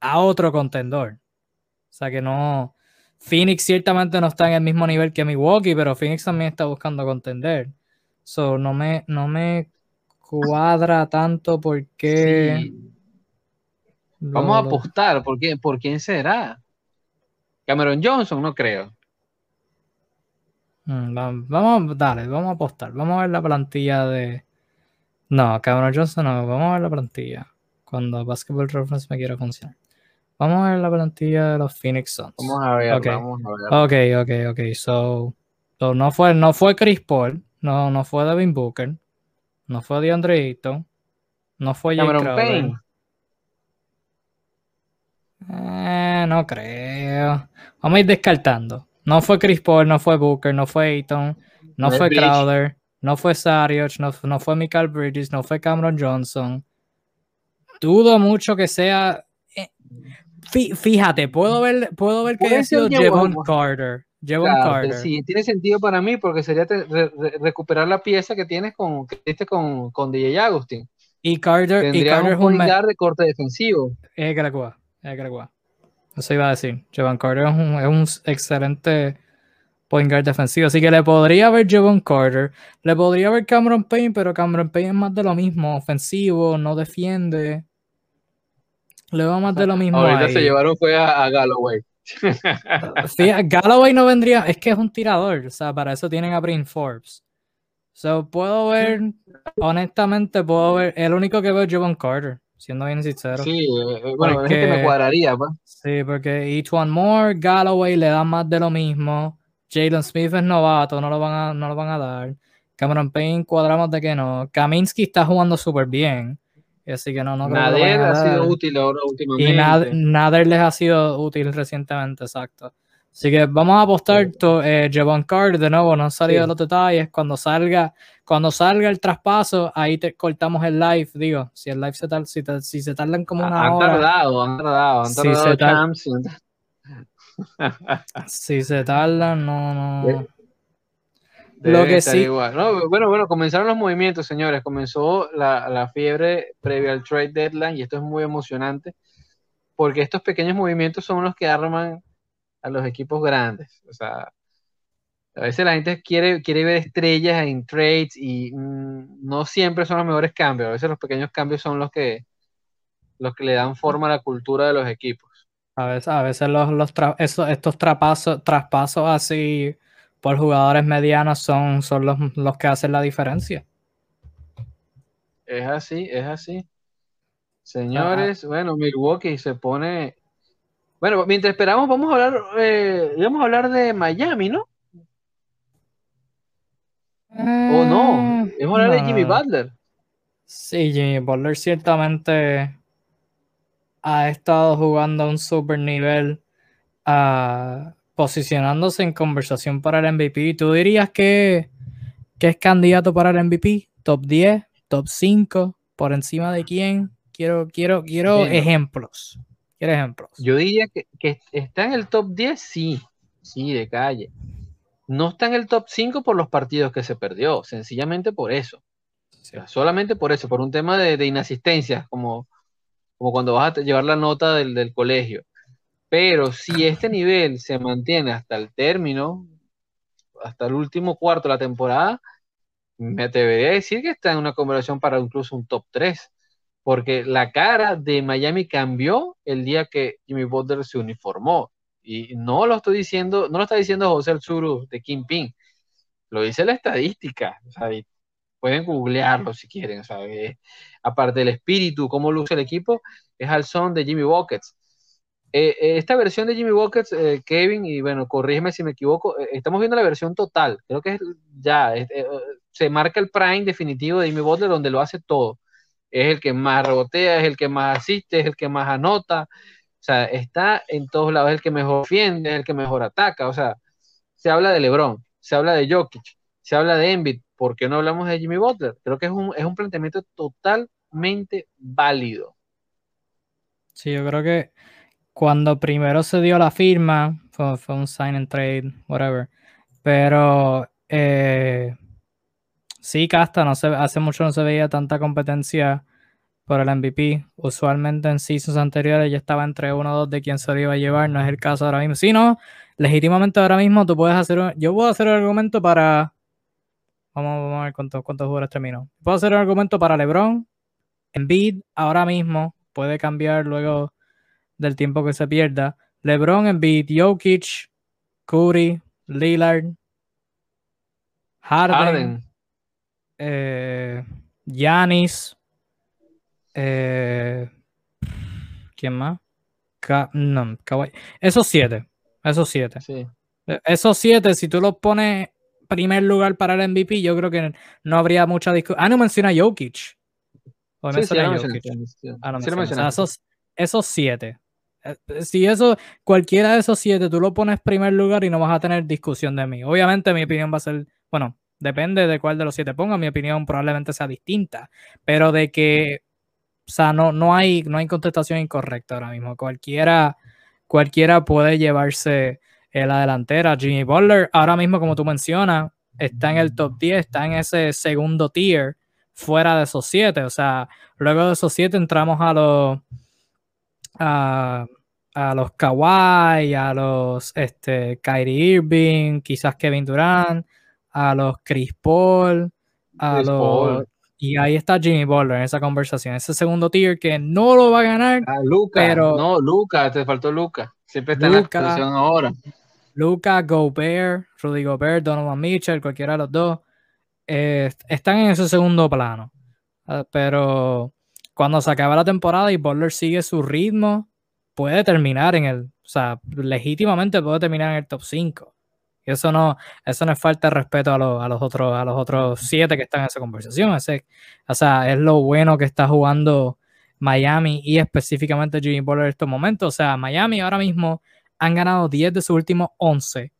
A: a otro contendor. O sea que no, Phoenix ciertamente no está en el mismo nivel que Milwaukee, pero Phoenix también está buscando contender. So, no me, no me cuadra tanto porque.
B: Vamos a apostar, ¿por, ¿por quién será? Cameron Johnson, no creo.
A: Mm, vamos, dale, vamos a apostar. Vamos a ver la plantilla de. No, Cameron Johnson no, vamos a ver la plantilla. Cuando Basketball Reference me quiera funcionar. Vamos a ver la plantilla de los Phoenix Suns.
B: Vamos a ver, vamos a ver.
A: Ok, ok, ok. So, so no, fue, no fue Chris Paul. No, no fue Devin Booker. No fue DeAndre Ayton. No fue Cameron Payne. Eh, no creo. Vamos a ir descartando. No fue Chris Paul, no fue Booker, no fue Ayton, no, fue Crowder, no fue Sarioch, no, no fue Michael Bridges, no fue Cameron Johnson. Dudo mucho que sea. Eh, fíjate, puedo ver, puedo ver que haya sido Devon Carter. Un Carter.
B: Sí, tiene sentido para mí porque sería recuperar la pieza que tienes con, que con, con DJ Agustín.
A: Y Carter,
B: y Carter un de corte defensivo.
A: Es Eso iba a decir. Javon Carter es un, es un excelente point guard defensivo. Así que le podría haber Javon Carter, le podría haber Cameron Payne, pero Cameron Payne es más de lo mismo. Ofensivo, no defiende. Le va más de lo mismo.
B: Ahorita se llevaron fue a Galloway.
A: Sí, Galloway no vendría, es que es un tirador, o sea, para eso tienen a Brin Forbes. So, puedo ver, honestamente, puedo ver, el único que veo es Javon Carter, siendo bien sincero.
B: Sí, eh, eh, bueno, es que me cuadraría, pues.
A: Sí, porque each one more, Galloway le da más de lo mismo. Jalen Smith es novato, no lo van a, no lo van a dar. Cameron Payne cuadramos de que no. Kaminsky está jugando súper bien. Así que no, no
B: creo ha sido útil ahora últimamente.
A: Y Nader, les ha sido útil recientemente, exacto. Así que vamos a apostar eh, Javon Carter de nuevo, no han salido los detalles. Cuando salga, cuando salga el traspaso, ahí te cortamos el live, digo, si el live se tarda, si, si se tardan como una
B: han
A: hora.
B: Tardado, han tardado, han tardado,
A: si se tardan. si se tardan, no, no.
B: lo que sí. bueno, bueno, comenzaron los movimientos, señores. Comenzó la, la, fiebre previa al trade deadline y esto es muy emocionante porque estos pequeños movimientos son los que arman a los equipos grandes. O sea, a veces la gente quiere, quiere ver estrellas en trades y mm, no siempre son los mejores cambios. A veces los pequeños cambios son los que, los que le dan forma a la cultura de los equipos.
A: A veces, a veces los, los estos traspasos así por jugadores medianos son, son los, los que hacen la diferencia.
B: Es así, es así. Señores, bueno, Milwaukee se pone. Bueno, mientras esperamos, vamos a hablar, eh, vamos a hablar de Miami, ¿no? ¿O no? Es hablar de Jimmy Butler.
A: Sí, Jimmy Butler ciertamente ha estado jugando a un super nivel, uh, posicionándose en conversación para el MVP. ¿Tú dirías que, que es candidato para el MVP? ¿Top 10? ¿Top 5? ¿Por encima de quién? Quiero, quiero, quiero ejemplos. Quiero ejemplos.
B: Yo diría que, que, está en el top 10, sí, sí, de calle no está en el top 5 por los partidos que se perdió, sencillamente por eso. solamente por eso, por un tema de, inasistencia, como, como cuando vas a llevar la nota del, colegio. Pero si este nivel se mantiene hasta el término, hasta el último cuarto de la temporada, me atrevería a decir que está en una conversación para incluso un top 3. Porque la cara de Miami cambió el día que Jimmy Butler se uniformó. Y no lo estoy diciendo, no lo está diciendo José Alzuru de Kingpin, lo dice la estadística. pueden googlearlo si quieren. aparte del espíritu, cómo luce el equipo, es al son de Jimmy Buckets. Eh, eh, esta versión de Jimmy Buckets, eh, Kevin, y bueno, corrígeme si me equivoco, estamos viendo la versión total. Creo que es ya, se marca el prime definitivo de Jimmy Butler donde lo hace todo. Es el que más rebotea, es el que más asiste, es el que más anota, o sea, está en todos lados, es el que mejor defiende, es el que mejor ataca. O sea, se habla de LeBron, se habla de Jokic, se habla de Embiid. ¿Por qué no hablamos de Jimmy Butler? Creo que es un, es un planteamiento totalmente válido.
A: Sí, yo creo que cuando primero se dio la firma, fue, un sign and trade, whatever. Pero eh, sí, Casta, no se, hace mucho no se veía tanta competencia por el MVP. Usualmente en seasons anteriores ya estaba entre uno o dos de quién se lo iba a llevar. No es el caso ahora mismo. Si no, legítimamente ahora mismo tú puedes hacer. Un, yo puedo hacer un argumento para. Vamos, a ver cuántos, cuántos jugadores terminó. Puedo hacer un argumento para LeBron. Embiid ahora mismo puede cambiar luego del tiempo que se pierda. LeBron, Embiid, Jokic, Curry, Lillard, Harden, Harden. Eh, Giannis. Eh, ¿Quién más? no, Esos siete. Esos siete. E, esos siete, si tú los pones primer lugar para el MVP, yo creo que no habría mucha discusión. Ah, no menciona Jokic. esos, esos siete. Eh, si eso, cualquiera de esos siete, tú lo pones primer lugar y no vas a tener discusión de mí. Obviamente mi opinión va a ser, bueno, depende de cuál de los siete ponga, mi opinión probablemente sea distinta, pero de que o sea, no, no, hay, no hay contestación incorrecta ahora mismo. Cualquiera, cualquiera puede llevarse la delantera. Jimmy Butler, ahora mismo, como tú mencionas, está en el top 10, está en ese segundo tier fuera de esos siete. O sea, luego de esos siete entramos a los a, a los Kawhi, a los este, Kyrie Irving, quizás Kevin Durant, a los Chris Paul, a los y ahí está Jimmy Butler en esa conversación, ese segundo tier que no lo va a ganar.
B: Ah, Luca, pero no, Luca, te faltó Luca. Siempre está en la posición ahora.
A: Luca, Gobert, Rudy Gobert, Donovan Mitchell, cualquiera de los dos, eh, están en ese segundo plano. Ah, pero cuando se acaba la temporada y Butler sigue su ritmo, puede terminar en el, o sea, legítimamente puede terminar en el top 5 eso no, eso no es falta de respeto a, los, otros, a los otros siete que están en esa conversación. O sea, es lo bueno que está jugando Miami y específicamente Jimmy Butler en estos momentos. O sea, Miami ahora mismo han ganado 10 de sus últimos 11.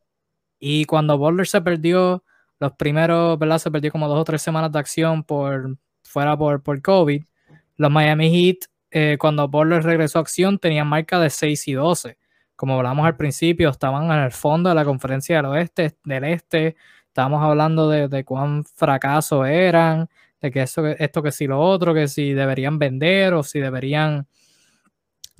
A: Y cuando Butler se perdió, los primeros, ¿verdad? Se perdió como dos o tres semanas de acción por fuera por, por COVID. Los Miami Heat, eh, cuando Butler regresó a acción, tenían marca de 6 y 12 como hablamos al principio, estaban en el fondo de la conferencia del oeste, del este, estábamos hablando de, de cuán fracaso eran, de que eso, esto que si lo otro, que si deberían vender o si deberían,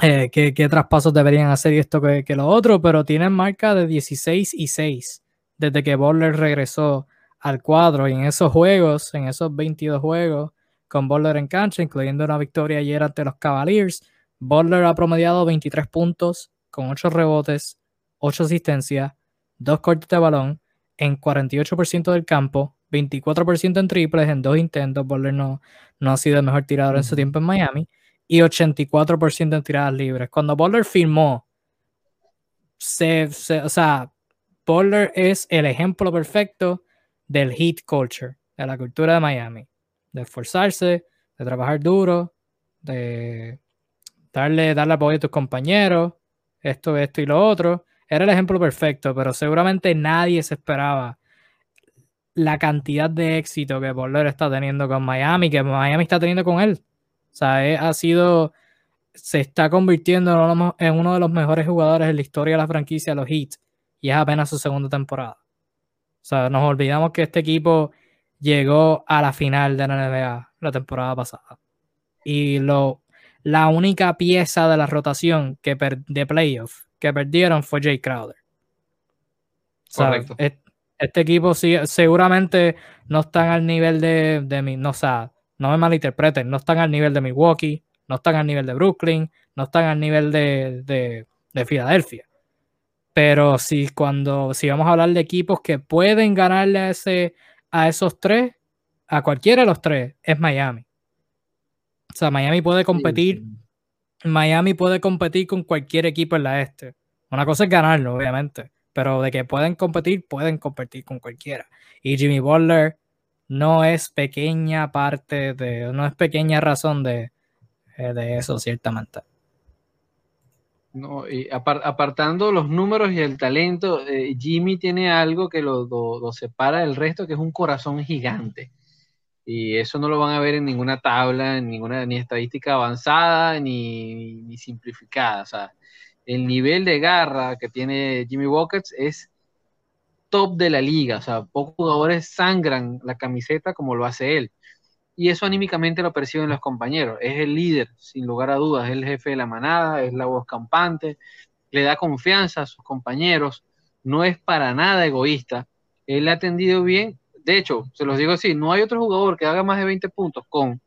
A: eh, qué, traspasos deberían hacer y esto que, lo otro, pero tienen marca de 16 y 6 desde que Butler regresó al cuadro. Y en esos juegos, en esos 22 juegos con Butler en cancha, incluyendo una victoria ayer ante los Cavaliers, Butler ha promediado 23 puntos con 8 rebotes, 8 asistencias, 2 cortes de balón en 48% del campo, 24% en triples en dos intentos. Butler no, no ha sido el mejor tirador en su tiempo en Miami. Y 84% en tiradas libres. Cuando Butler firmó, se, o sea, Butler es el ejemplo perfecto del heat culture, de la cultura de Miami. De esforzarse, de trabajar duro, de darle, darle apoyo a tus compañeros, esto, esto y lo otro. Era el ejemplo perfecto, pero seguramente nadie se esperaba la cantidad de éxito que Butler está teniendo con Miami, que Miami está teniendo con él. O sea, ha sido, se está convirtiendo en uno de los mejores jugadores en la historia de la franquicia, los Heat, y es apenas su segunda temporada. O sea, nos olvidamos que este equipo llegó a la final de la NBA la temporada pasada. Y lo, la única pieza de la rotación que de playoff que perdieron fue Jay Crowder. Correcto. Este equipo sí, seguramente no están al nivel de, de mi, no, o sea, no me malinterpreten, no están al nivel de Milwaukee, no están al nivel de Brooklyn, no están al nivel de, de, de Filadelfia. Pero si cuando, si vamos a hablar de equipos que pueden ganarle a, ese, a esos tres, a cualquiera de los tres, es Miami. O sea, Miami puede competir, Miami puede competir con cualquier equipo en la este. Una cosa es ganarlo, obviamente pero de que pueden competir, pueden competir con cualquiera. Y Jimmy Butler no es pequeña parte de, no es pequeña razón de, eh, de eso, ciertamente.
B: No, y apartando los números y el talento, eh, Jimmy tiene algo que lo, separa del resto, que es un corazón gigante. Y eso no lo van a ver en ninguna tabla, en ninguna ni estadística avanzada, ni, ni simplificada. O sea, el nivel de garra que tiene Jimmy Buckets es top de la liga. O sea, pocos jugadores sangran la camiseta como lo hace él. Y eso anímicamente lo perciben los compañeros. Es el líder, sin lugar a dudas. Es el jefe de la manada, es la voz campante, le da confianza a sus compañeros. No es para nada egoísta. Él ha atendido bien. De hecho, se los digo así, no hay otro jugador que haga más de 20 puntos con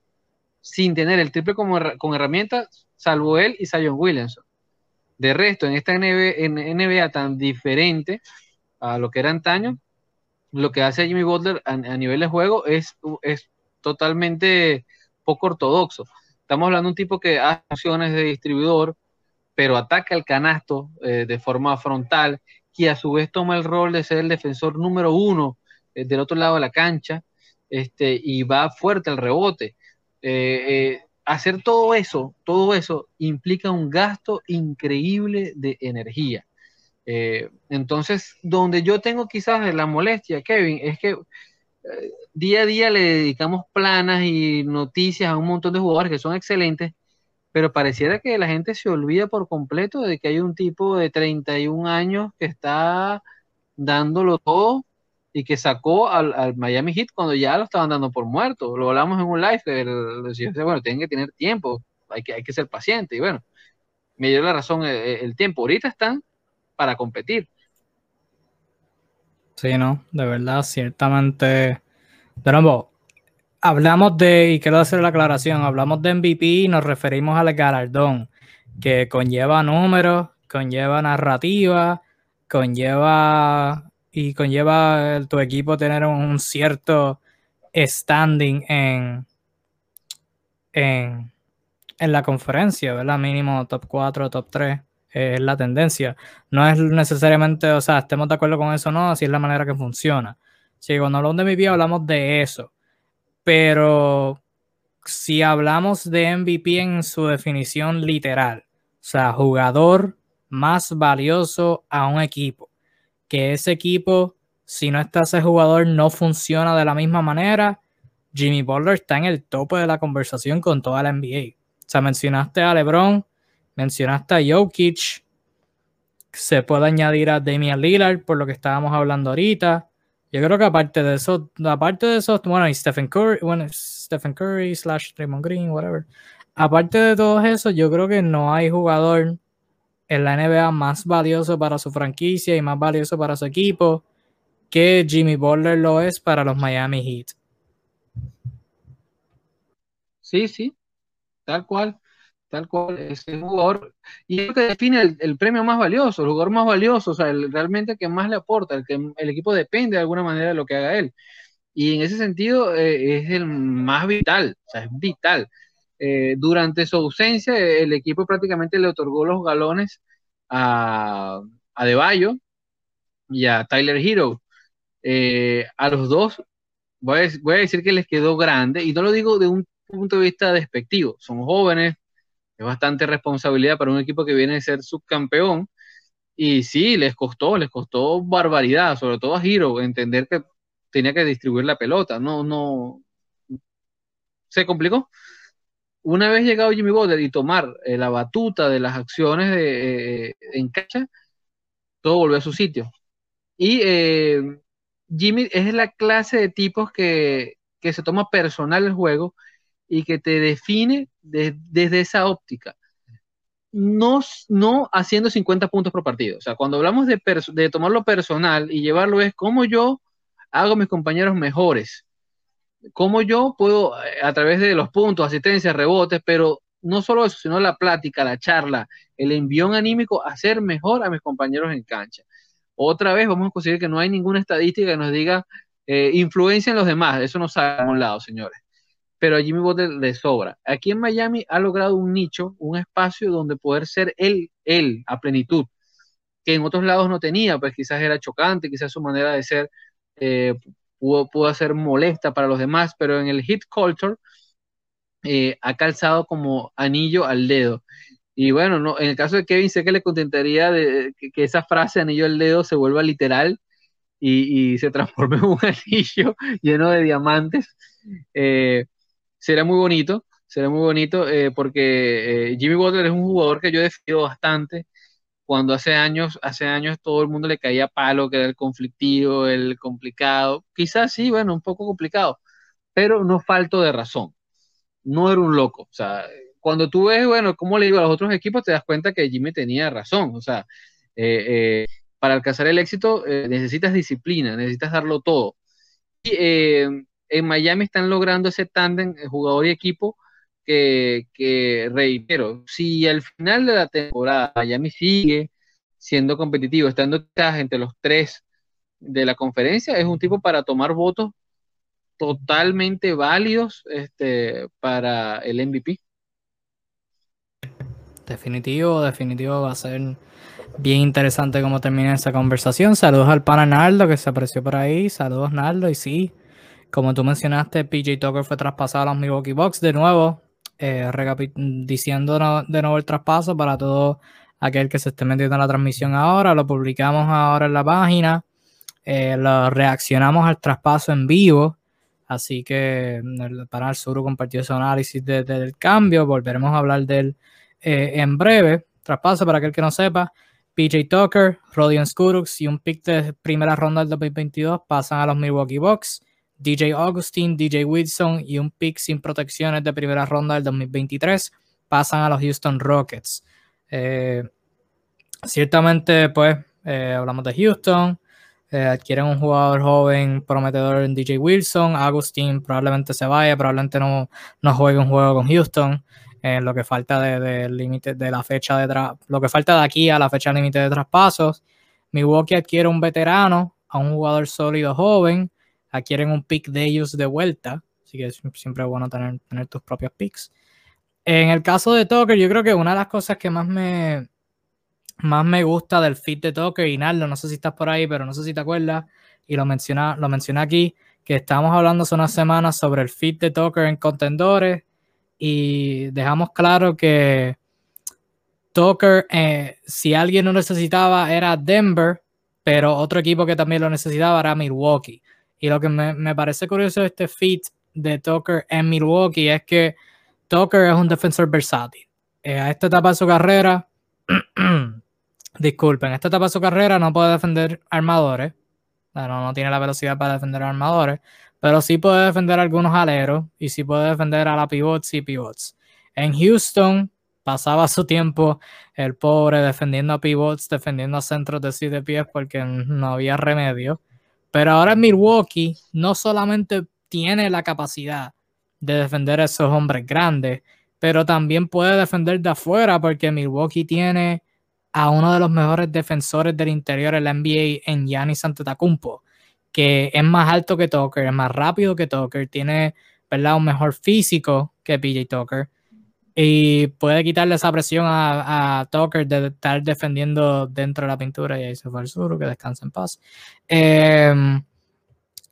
B: sin tener el triple como con herramientas, salvo él y Zion Williamson. De resto, en esta NBA, tan diferente a lo que era antaño, lo que hace Jimmy Butler a, nivel de juego es, es totalmente poco ortodoxo. Estamos hablando de un tipo que hace funciones de distribuidor, pero ataca el canasto eh, de forma frontal, y a su vez toma el rol de ser el defensor número uno del otro lado de la cancha, este, y va fuerte al rebote. Eh, hacer todo eso, todo eso implica un gasto increíble de energía. Eh, entonces, donde yo tengo quizás la molestia, Kevin, es que eh, día a día le dedicamos planas y noticias a un montón de jugadores que son excelentes, pero pareciera que la gente se olvida por completo de que hay un tipo de 31 años que está dándolo todo y que sacó al, Miami Heat cuando ya lo estaban dando por muerto. Lo hablamos en un live, decía, bueno, tienen que tener tiempo, hay que, hay que ser paciente. Y bueno, me dio la razón eh, el, tiempo. Ahorita están para competir.
A: Sí, no, de verdad, ciertamente. De nuevo, hablamos de, y quiero hacer la aclaración, hablamos de MVP y nos referimos al galardón, que conlleva números, conlleva narrativa, conlleva y conlleva tu equipo tener un cierto standing en, en, en la conferencia, ¿verdad? Mínimo top 4, top 3 es la tendencia. No es necesariamente, o sea, estemos de acuerdo con eso o no, así es la manera que funciona. Sí, cuando hablamos de MVP hablamos de eso. Pero si hablamos de MVP en su definición literal, o sea, jugador más valioso a un equipo, que ese equipo, si no está ese jugador, no funciona de la misma manera. Jimmy Butler está en el tope de la conversación con toda la NBA. O sea, mencionaste a LeBron, mencionaste a Jokic, se puede añadir a Damian Lillard por lo que estábamos hablando ahorita. Yo creo que aparte de eso, aparte de eso, bueno, y Stephen Curry, bueno, Stephen Curry slash Draymond Green, whatever. Aparte de todo eso, yo creo que no hay jugador en la NBA más valioso para su franquicia y más valioso para su equipo que Jimmy Butler lo es para los Miami Heat.
B: Sí, sí, tal cual, tal cual, es el jugador, y es lo que define el, premio más valioso, el jugador más valioso, o sea, el, realmente que más le aporta, el que el equipo depende de alguna manera de lo que haga él. Y en ese sentido eh, es el más vital, o sea, es vital. Eh, durante su ausencia, el equipo prácticamente le otorgó los galones a, a De Bayo y a Tyler Hero. Eh, a los dos, voy a, voy a, decir que les quedó grande, y no lo digo de un punto de vista despectivo, son jóvenes, es bastante responsabilidad para un equipo que viene a ser subcampeón, y sí, les costó, les costó barbaridad, sobre todo a Hero, entender que tenía que distribuir la pelota, no, no, se complicó. Una vez llegado Jimmy Butler y tomar eh, la batuta de las acciones de, eh, en cancha, todo volvió a su sitio. Y eh, Jimmy es la clase de tipos que, se toma personal el juego y que te define desde esa óptica. No, no haciendo 50 puntos por partido. O sea, cuando hablamos de, de tomarlo personal y llevarlo es como yo hago a mis compañeros mejores. Cómo yo puedo, eh, a través de los puntos, asistencias, rebotes, pero no solo eso, sino la plática, la charla, el envión anímico, hacer mejor a mis compañeros en cancha. Otra vez vamos a conseguir que no hay ninguna estadística que nos diga eh, influencia en los demás, eso no sale a un lado, señores. Pero a Jimmy Butler le sobra. Aquí en Miami ha logrado un nicho, un espacio donde poder ser él, él, a plenitud, que en otros lados no tenía, pues quizás era chocante, quizás su manera de ser eh, pudo, ser molesta para los demás, pero en el hit culture eh, ha calzado como anillo al dedo. Y bueno, no, en el caso de Kevin, sé que le contentaría de, que, esa frase anillo al dedo se vuelva literal y, se transforme en un anillo lleno de diamantes. Eh, será muy bonito, será muy bonito eh, porque Jimmy Butler es un jugador que yo he defendido bastante cuando hace años, hace años todo el mundo le caía palo, que era el conflictivo, el complicado. Quizás sí, bueno, un poco complicado, pero no falto de razón. No era un loco. O sea, cuando tú ves, bueno, cómo le iba a los otros equipos, te das cuenta que Jimmy tenía razón. O sea, eh, eh, para alcanzar el éxito eh, necesitas disciplina, necesitas darlo todo. Y en Miami están logrando ese tándem jugador y equipo que, reitero, si al final de la temporada Miami sigue siendo competitivo, estando entre los tres de la conferencia, es un tipo para tomar votos totalmente válidos este, para el MVP.
A: Definitivo, definitivo va a ser bien interesante cómo termina esa conversación. Saludos al pana Naldo que se apareció por ahí. Saludos Naldo y sí, como tú mencionaste, PJ Tucker fue traspasado a los Milwaukee Bucks de nuevo eh, diciendo de nuevo el traspaso para todo aquel que se esté metiendo en la transmisión ahora. Lo publicamos ahora en la página. Eh, lo reaccionamos al traspaso en vivo. Así que el panel Suru compartió ese análisis del cambio. Volveremos a hablar de él eh, en breve. Traspaso para aquel que no sepa. PJ Tucker, Rodion Skurux y un pick de primera ronda del 2022 pasan a los Milwaukee Bucks. DJ Augustine, DJ Wilson y un pick sin protecciones de primera ronda del 2023 pasan a los Houston Rockets. Eh, ciertamente, pues, eh, hablamos de Houston, eh, adquieren un jugador joven prometedor en DJ Wilson, Augustine probablemente se vaya, probablemente no, no juegue un juego con Houston. lo que falta de, límite de la fecha de lo que falta de aquí a la fecha límite de traspasos. Milwaukee adquiere un veterano a un jugador sólido joven adquieren un pick de ellos de vuelta. Así que siempre es bueno tener, tus propios picks. En el caso de Tucker, yo creo que una de las cosas que más me, más me gusta del fit de Tucker, y Nardo, no sé si estás por ahí, pero no sé si te acuerdas, y lo menciona, lo mencioné aquí, que estábamos hablando hace unas semanas sobre el fit de Tucker en contendores, y dejamos claro que Tucker, eh, si alguien lo necesitaba, era Denver, pero otro equipo que también lo necesitaba era Milwaukee. Y lo que me, parece curioso de este fit de Tucker en Milwaukee es que Tucker es un defensor versátil. Eh, a esta etapa de su carrera, disculpen, a esta etapa de su carrera no puede defender armadores. no, tiene la velocidad para defender armadores, pero sí puede defender algunos aleros y sí puede defender a la pivots y pivots. En Houston pasaba su tiempo el pobre defendiendo a pivots, defendiendo a centros de 7 pies porque no había remedio. Pero ahora en Milwaukee no solamente tiene la capacidad de defender a esos hombres grandes, pero también puede defender de afuera porque Milwaukee tiene a uno de los mejores defensores del interior de la NBA en Giannis Antetokounmpo, que es más alto que Tucker, es más rápido que Tucker, tiene ¿verdad? un mejor físico que PJ Tucker y puede quitarle esa presión a, a, Tucker de estar defendiendo dentro de la pintura y ahí se fue al sur, que descanse en paz. Em,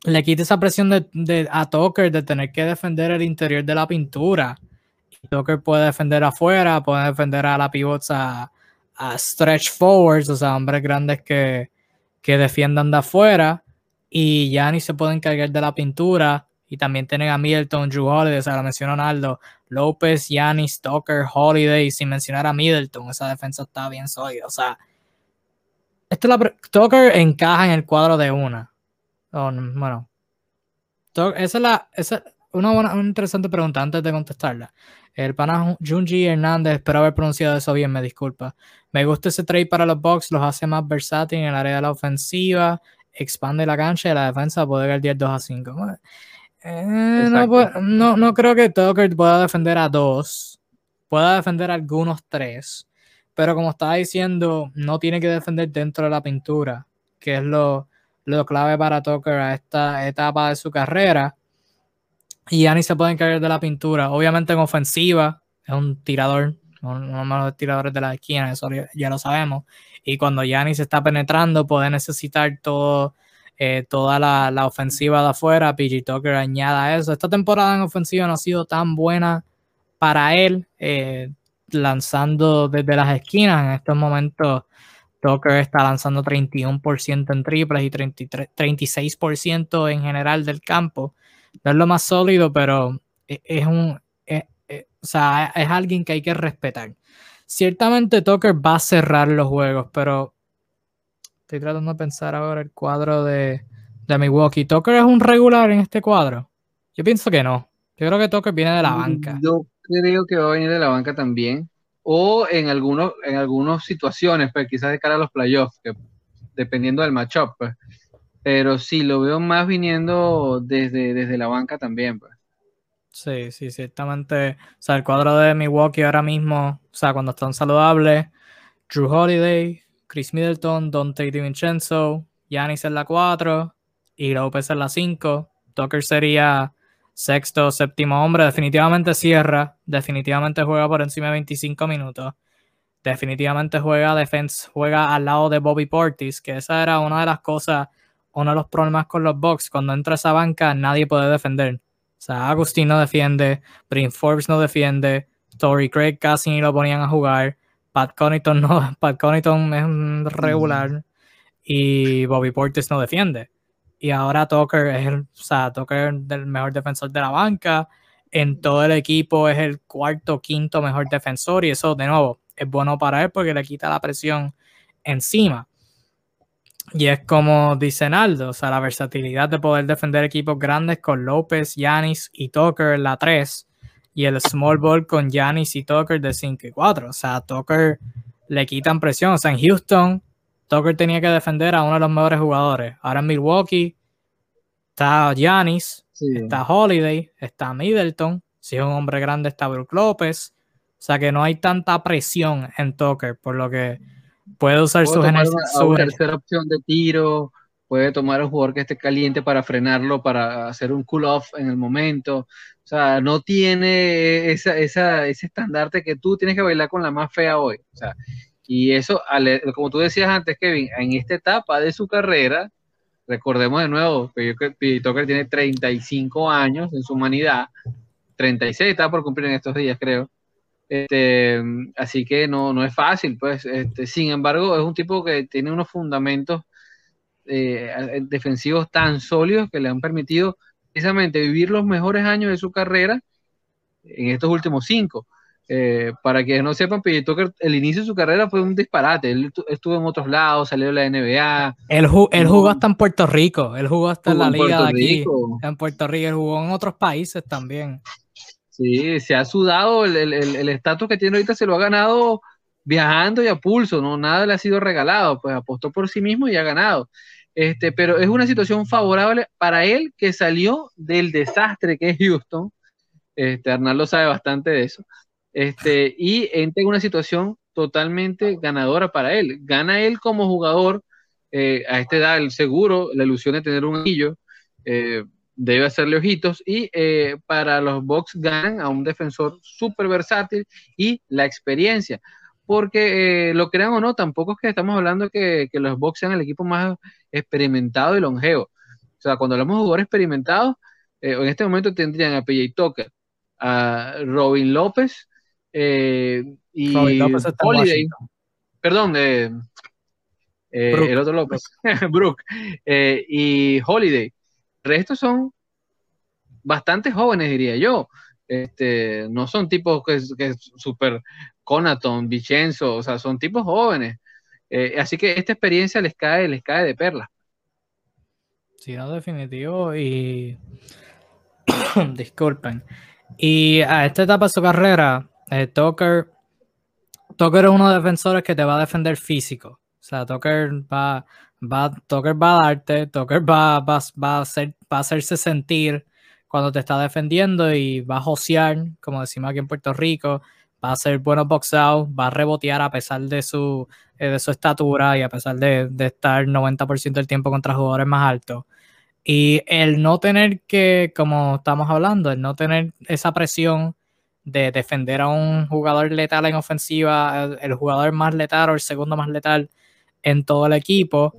A: le quita esa presión de, a Tucker de tener que defender el interior de la pintura. Tucker puede defender afuera, puede defender a la pivots a, stretch forwards, o sea, hombres grandes que, que defiendan de afuera. Y ya ni se puede encargar de la pintura y también tienen a Middleton, Drew Holiday, o sea, lo mencionó Naldo, López, Yanis, Tucker, Holiday, sin mencionar a Middleton, esa defensa está bien sólida. O sea, esto la Tucker encaja en el cuadro de una. bueno, esa es la, esa, una, buena, una interesante pregunta antes de contestarla. El pana Junji Hernández, espero haber pronunciado eso bien, me disculpa. Me gusta ese trade para los Bucks, los hace más versátiles en el área de la ofensiva, expande la cancha y la defensa puede ganar 2 a 5. Eh, no, no, creo que Tucker pueda defender a dos. Pueda defender a algunos tres. Pero como estaba diciendo, no tiene que defender dentro de la pintura, que es lo, lo clave para Tucker a esta etapa de su carrera. Y ya ni se puede encargar de la pintura. Obviamente en ofensiva es un tirador, uno de los tiradores de la esquina, eso ya lo sabemos. Y cuando Yanis se está penetrando, puede necesitar todo eh, toda la, ofensiva de afuera. PG Tucker añada eso. Esta temporada en ofensiva no ha sido tan buena para él, eh, lanzando desde las esquinas. En estos momentos, Tucker está lanzando 31% en triples y 33, 36% en general del campo. No es lo más sólido, pero e, es un. Es, es, o sea, es alguien que hay que respetar. Ciertamente Tucker va a cerrar los juegos, pero Estoy tratando de pensar ahora el cuadro de, de Milwaukee. ¿Tucker es un regular en este cuadro? Yo pienso que no. Yo creo que Tucker viene de la banca.
B: Yo creo que va a venir de la banca también. O en algunos, en algunas situaciones, pues quizás de cara a los playoffs, dependiendo del matchup, pues. Pero sí, lo veo más viniendo desde, desde la banca también, pues.
A: Sí, sí, ciertamente. O sea, el cuadro de Milwaukee ahora mismo, o sea, cuando están saludables, Drew Holiday, Chris Middleton, Dante DiVincenzo, Yanis en la 4 y López en la 5. Tucker sería sexto, séptimo hombre. Definitivamente cierra. Definitivamente juega por encima de 25 minutos. Definitivamente juega defense, juega al lado de Bobby Portis, que esa era una de las cosas, uno de los problemas con los Bucks. Cuando entra esa banca, nadie puede defender. O sea, Agustín no defiende, Brin Forbes no defiende, Tory Craig casi ni lo ponían a jugar. Pat Connaughton no, Pat Connaughton es regular y Bobby Portis no defiende. Y ahora Tucker es el, o sea, Tucker el mejor defensor de la banca. En todo el equipo es el cuarto, quinto mejor defensor. Y eso, de nuevo, es bueno para él porque le quita la presión encima. Y es como dice Naldo, o sea, la versatilidad de poder defender equipos grandes con López, Yanis y Tucker en la 3 y el small ball con Giannis y Tucker de 5 y 4. O sea, Tucker le quitan presión. O sea, en Houston, Tucker tenía que defender a uno de los mejores jugadores. Ahora en Milwaukee está Giannis, está Holiday, está Middleton. Si es un hombre grande, está Brook López. O sea que no hay tanta presión en Tucker, por lo que puede usar su,
B: su tercera opción de tiro, puede tomar un jugador que esté caliente para frenarlo, para hacer un cool off en el momento. O sea, no tiene esa, esa, ese estandarte que tú tienes que bailar con la más fea hoy. O sea, y eso, como tú decías antes, Kevin, en esta etapa de su carrera, recordemos de nuevo que yo Tucker tiene 35 años en su humanidad, 36 está por cumplir en estos días, creo. Este, así que no, no es fácil, pues. Este, sin embargo, es un tipo que tiene unos fundamentos eh, defensivos tan sólidos que le han permitido precisamente vivir los mejores años de su carrera en estos últimos cinco. Eh, para que no sepan, PJ Tucker, el inicio de su carrera fue un disparate. Él estuvo en otros lados, salió de la NBA.
A: Él, jugó hasta en Puerto Rico, él jugó hasta en la liga de aquí. En Puerto Rico, él jugó en otros países también.
B: Sí, se ha sudado, el estatus que tiene ahorita se lo ha ganado viajando y a pulso, no nada le ha sido regalado, pues apostó por sí mismo y ha ganado. Este, pero es una situación favorable para él que salió del desastre que es Houston. Este, Arnaldo sabe bastante de eso. Este, y entra en una situación totalmente ganadora para él. Gana él como jugador, eh, a esta edad, el seguro, la ilusión de tener un anillo, eh, debe hacerle ojitos. Y eh, para los Bucks ganan a un defensor súper versátil y la experiencia porque eh, lo crean o no, tampoco es que estamos hablando que, que los Bucks sean el equipo más experimentado y longevo. O sea, cuando hablamos de jugadores experimentados, eh, en este momento tendrían a PJ Tucker, a Robin López eh, y Holiday. Perdón, el otro López, Brooke, y Holiday. El resto son bastante jóvenes, diría yo. Este, no son tipos que, que súper Conaton, Vicenzo, o sea, son tipos jóvenes. Eh, así que esta experiencia les cae, les cae de perla.
A: Sí, no, definitivo. Y disculpen. Y a esta etapa de su carrera, eh, Tucker, es uno de los defensores que te va a defender físico. O sea, Tucker va, va, Tucker va a darte, Tucker va, va, va, a hacer, va a hacerse sentir cuando te está defendiendo y va a josear, como decimos aquí en Puerto Rico, va a ser bueno boxeado, va a rebotear a pesar de su, eh, de su estatura y a pesar de, estar 90% del tiempo contra jugadores más altos. Y el no tener que, como estamos hablando, el no tener esa presión de defender a un jugador letal en ofensiva, el, jugador más letal o el segundo más letal en todo el equipo,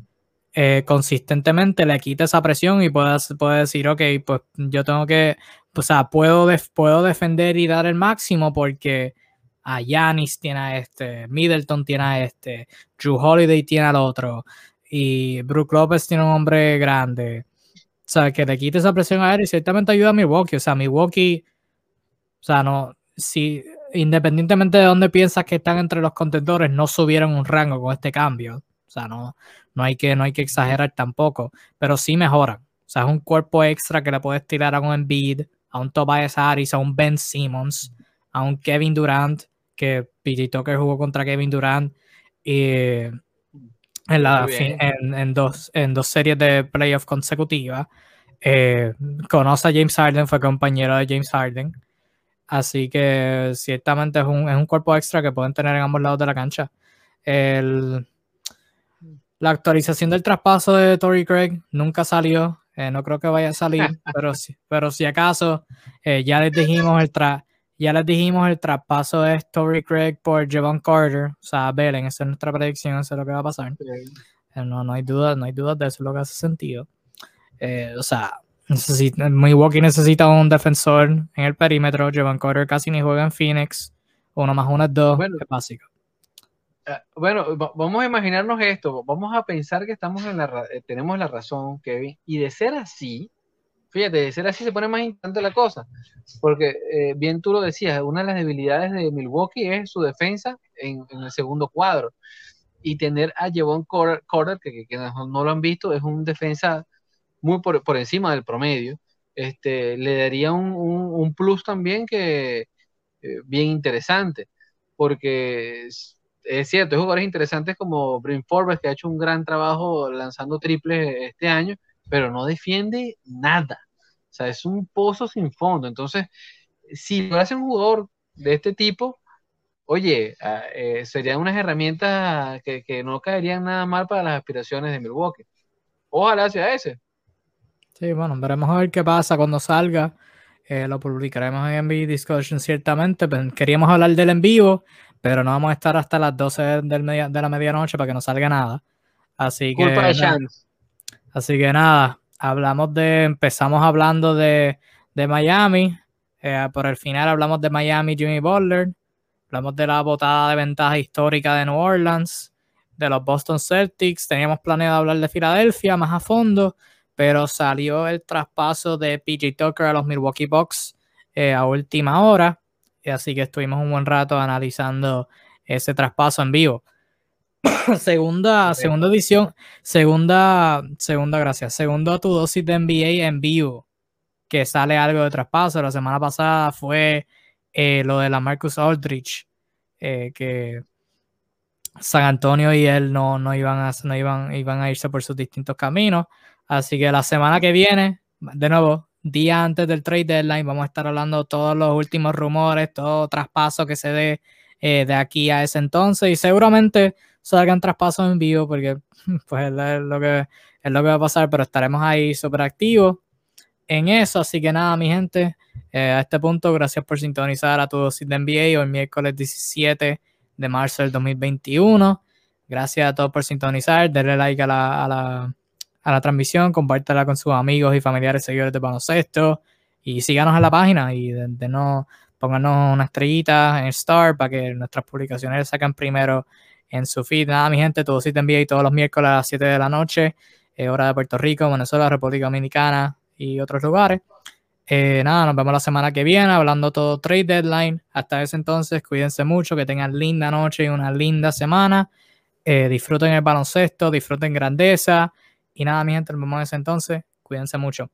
A: eh, consistentemente le quita esa presión y puede, puede decir, ok, pues yo tengo que, o sea, puedo, puedo defender y dar el máximo porque a Yanis tiene a este, Middleton tiene a este, Drew Holiday tiene al otro, y Brook Lopez tiene un hombre grande. O sea, que le quite esa presión a él y ciertamente ayuda a Milwaukee. O sea, Milwaukee, o sea, no, si independientemente de dónde piensas que están entre los contendores, no subieron un rango con este cambio. O sea, no, no, hay, que, no hay que exagerar tampoco, pero sí mejoran. O sea, es un cuerpo extra que le puedes tirar a un Embiid, a un Tobias Harris, a un Ben Simmons, a un Kevin Durant, que PJ Tucker jugó contra Kevin Durant y en, la, en, dos, en dos series de playoff consecutivas. Eh, conoce a James Harden, fue compañero de James Harden. Así que ciertamente es un, es un cuerpo extra que pueden tener en ambos lados de la cancha. El, la actualización del traspaso de Tory Craig nunca salió. Eh, no creo que vaya a salir, pero, si, pero si acaso, eh, ya les dijimos el, tra ya les dijimos el traspaso de Story Craig por Javon Carter, o sea, Belen, esa es nuestra predicción, eso es lo que va a pasar. Eh, no, no hay duda, no hay dudas de eso, es lo que hace sentido. Eh, o sea, necesita, Milwaukee necesita un defensor en el perímetro, Javon Carter casi ni juega en Phoenix, uno más uno es dos, es básico.
B: Eh, bueno, vamos a imaginarnos esto, vamos a pensar que estamos en la, tenemos la razón, Kevin, y de ser así, fíjate, de ser así se pone más importante la cosa, porque eh, bien tú lo decías, una de las debilidades de Milwaukee es su defensa en, el segundo cuadro, y tener a Jevon Corder, que, no lo han visto, es un defensa muy por, encima del promedio, este, le daría un, plus también que eh, bien interesante, porque es, cierto, hay jugadores interesantes como Brin Forbes, que ha hecho un gran trabajo lanzando triples este año, pero no defiende nada. O sea, es un pozo sin fondo. Entonces, si lo hace un jugador de este tipo, oye, ah, eh, serían unas herramientas que, no caerían nada mal para las aspiraciones de Milwaukee. Ojalá sea ese.
A: Sí, bueno, veremos a ver qué pasa cuando salga. Eh, lo publicaremos en NBA Discussion ciertamente. queríamos hablar del en vivo, pero no vamos a estar hasta las 12 del de la medianoche para que no salga nada. Así que. Así que nada, hablamos de, empezamos hablando de, Miami, eh, por el final hablamos de Miami, Jimmy Butler, hablamos de la botada de ventaja histórica de New Orleans, de los Boston Celtics, teníamos planeado hablar de Filadelfia más a fondo, pero salió el traspaso de PJ Tucker a los Milwaukee Bucks eh, a última hora. Así que estuvimos un buen rato analizando ese traspaso en vivo. segunda, segunda edición, segunda, segunda, gracias, segunda tu dosis de NBA en vivo, que sale algo de traspaso. La semana pasada fue eh, lo de la Marcus Aldrich, eh, que San Antonio y él no, no, iban a, no iban, iban a irse por sus distintos caminos. Así que la semana que viene, de nuevo, día antes del trade deadline, vamos a estar hablando todos los últimos rumores, todo traspaso que se dé eh, de aquí a ese entonces y seguramente salgan traspasos en vivo porque pues es lo que es lo que va a pasar, pero estaremos ahí súper activos en eso. Así que nada, mi gente, eh, a este punto, gracias por sintonizar a tu dosis de NBA hoy miércoles 17 de marzo del 2021. Gracias a todos por sintonizar, denle like a la, a la, a la transmisión, compártela con sus amigos y familiares seguidores de baloncesto y síganos en la página y denos, pónganos una estrellita en Star para que nuestras publicaciones saquen primero en su feed. Nada, mi gente, todo sí te envía todos los miércoles a las 7 de la noche, eh, hora de Puerto Rico, Venezuela, República Dominicana y otros lugares. Eh, nada, nos vemos la semana que viene hablando todo trade deadline. Hasta ese entonces, cuídense mucho, que tengan linda noche y una linda semana. Eh, disfruten el baloncesto, disfruten grandeza. Y nada, mi gente, nos vemos en ese entonces. Cuídense mucho.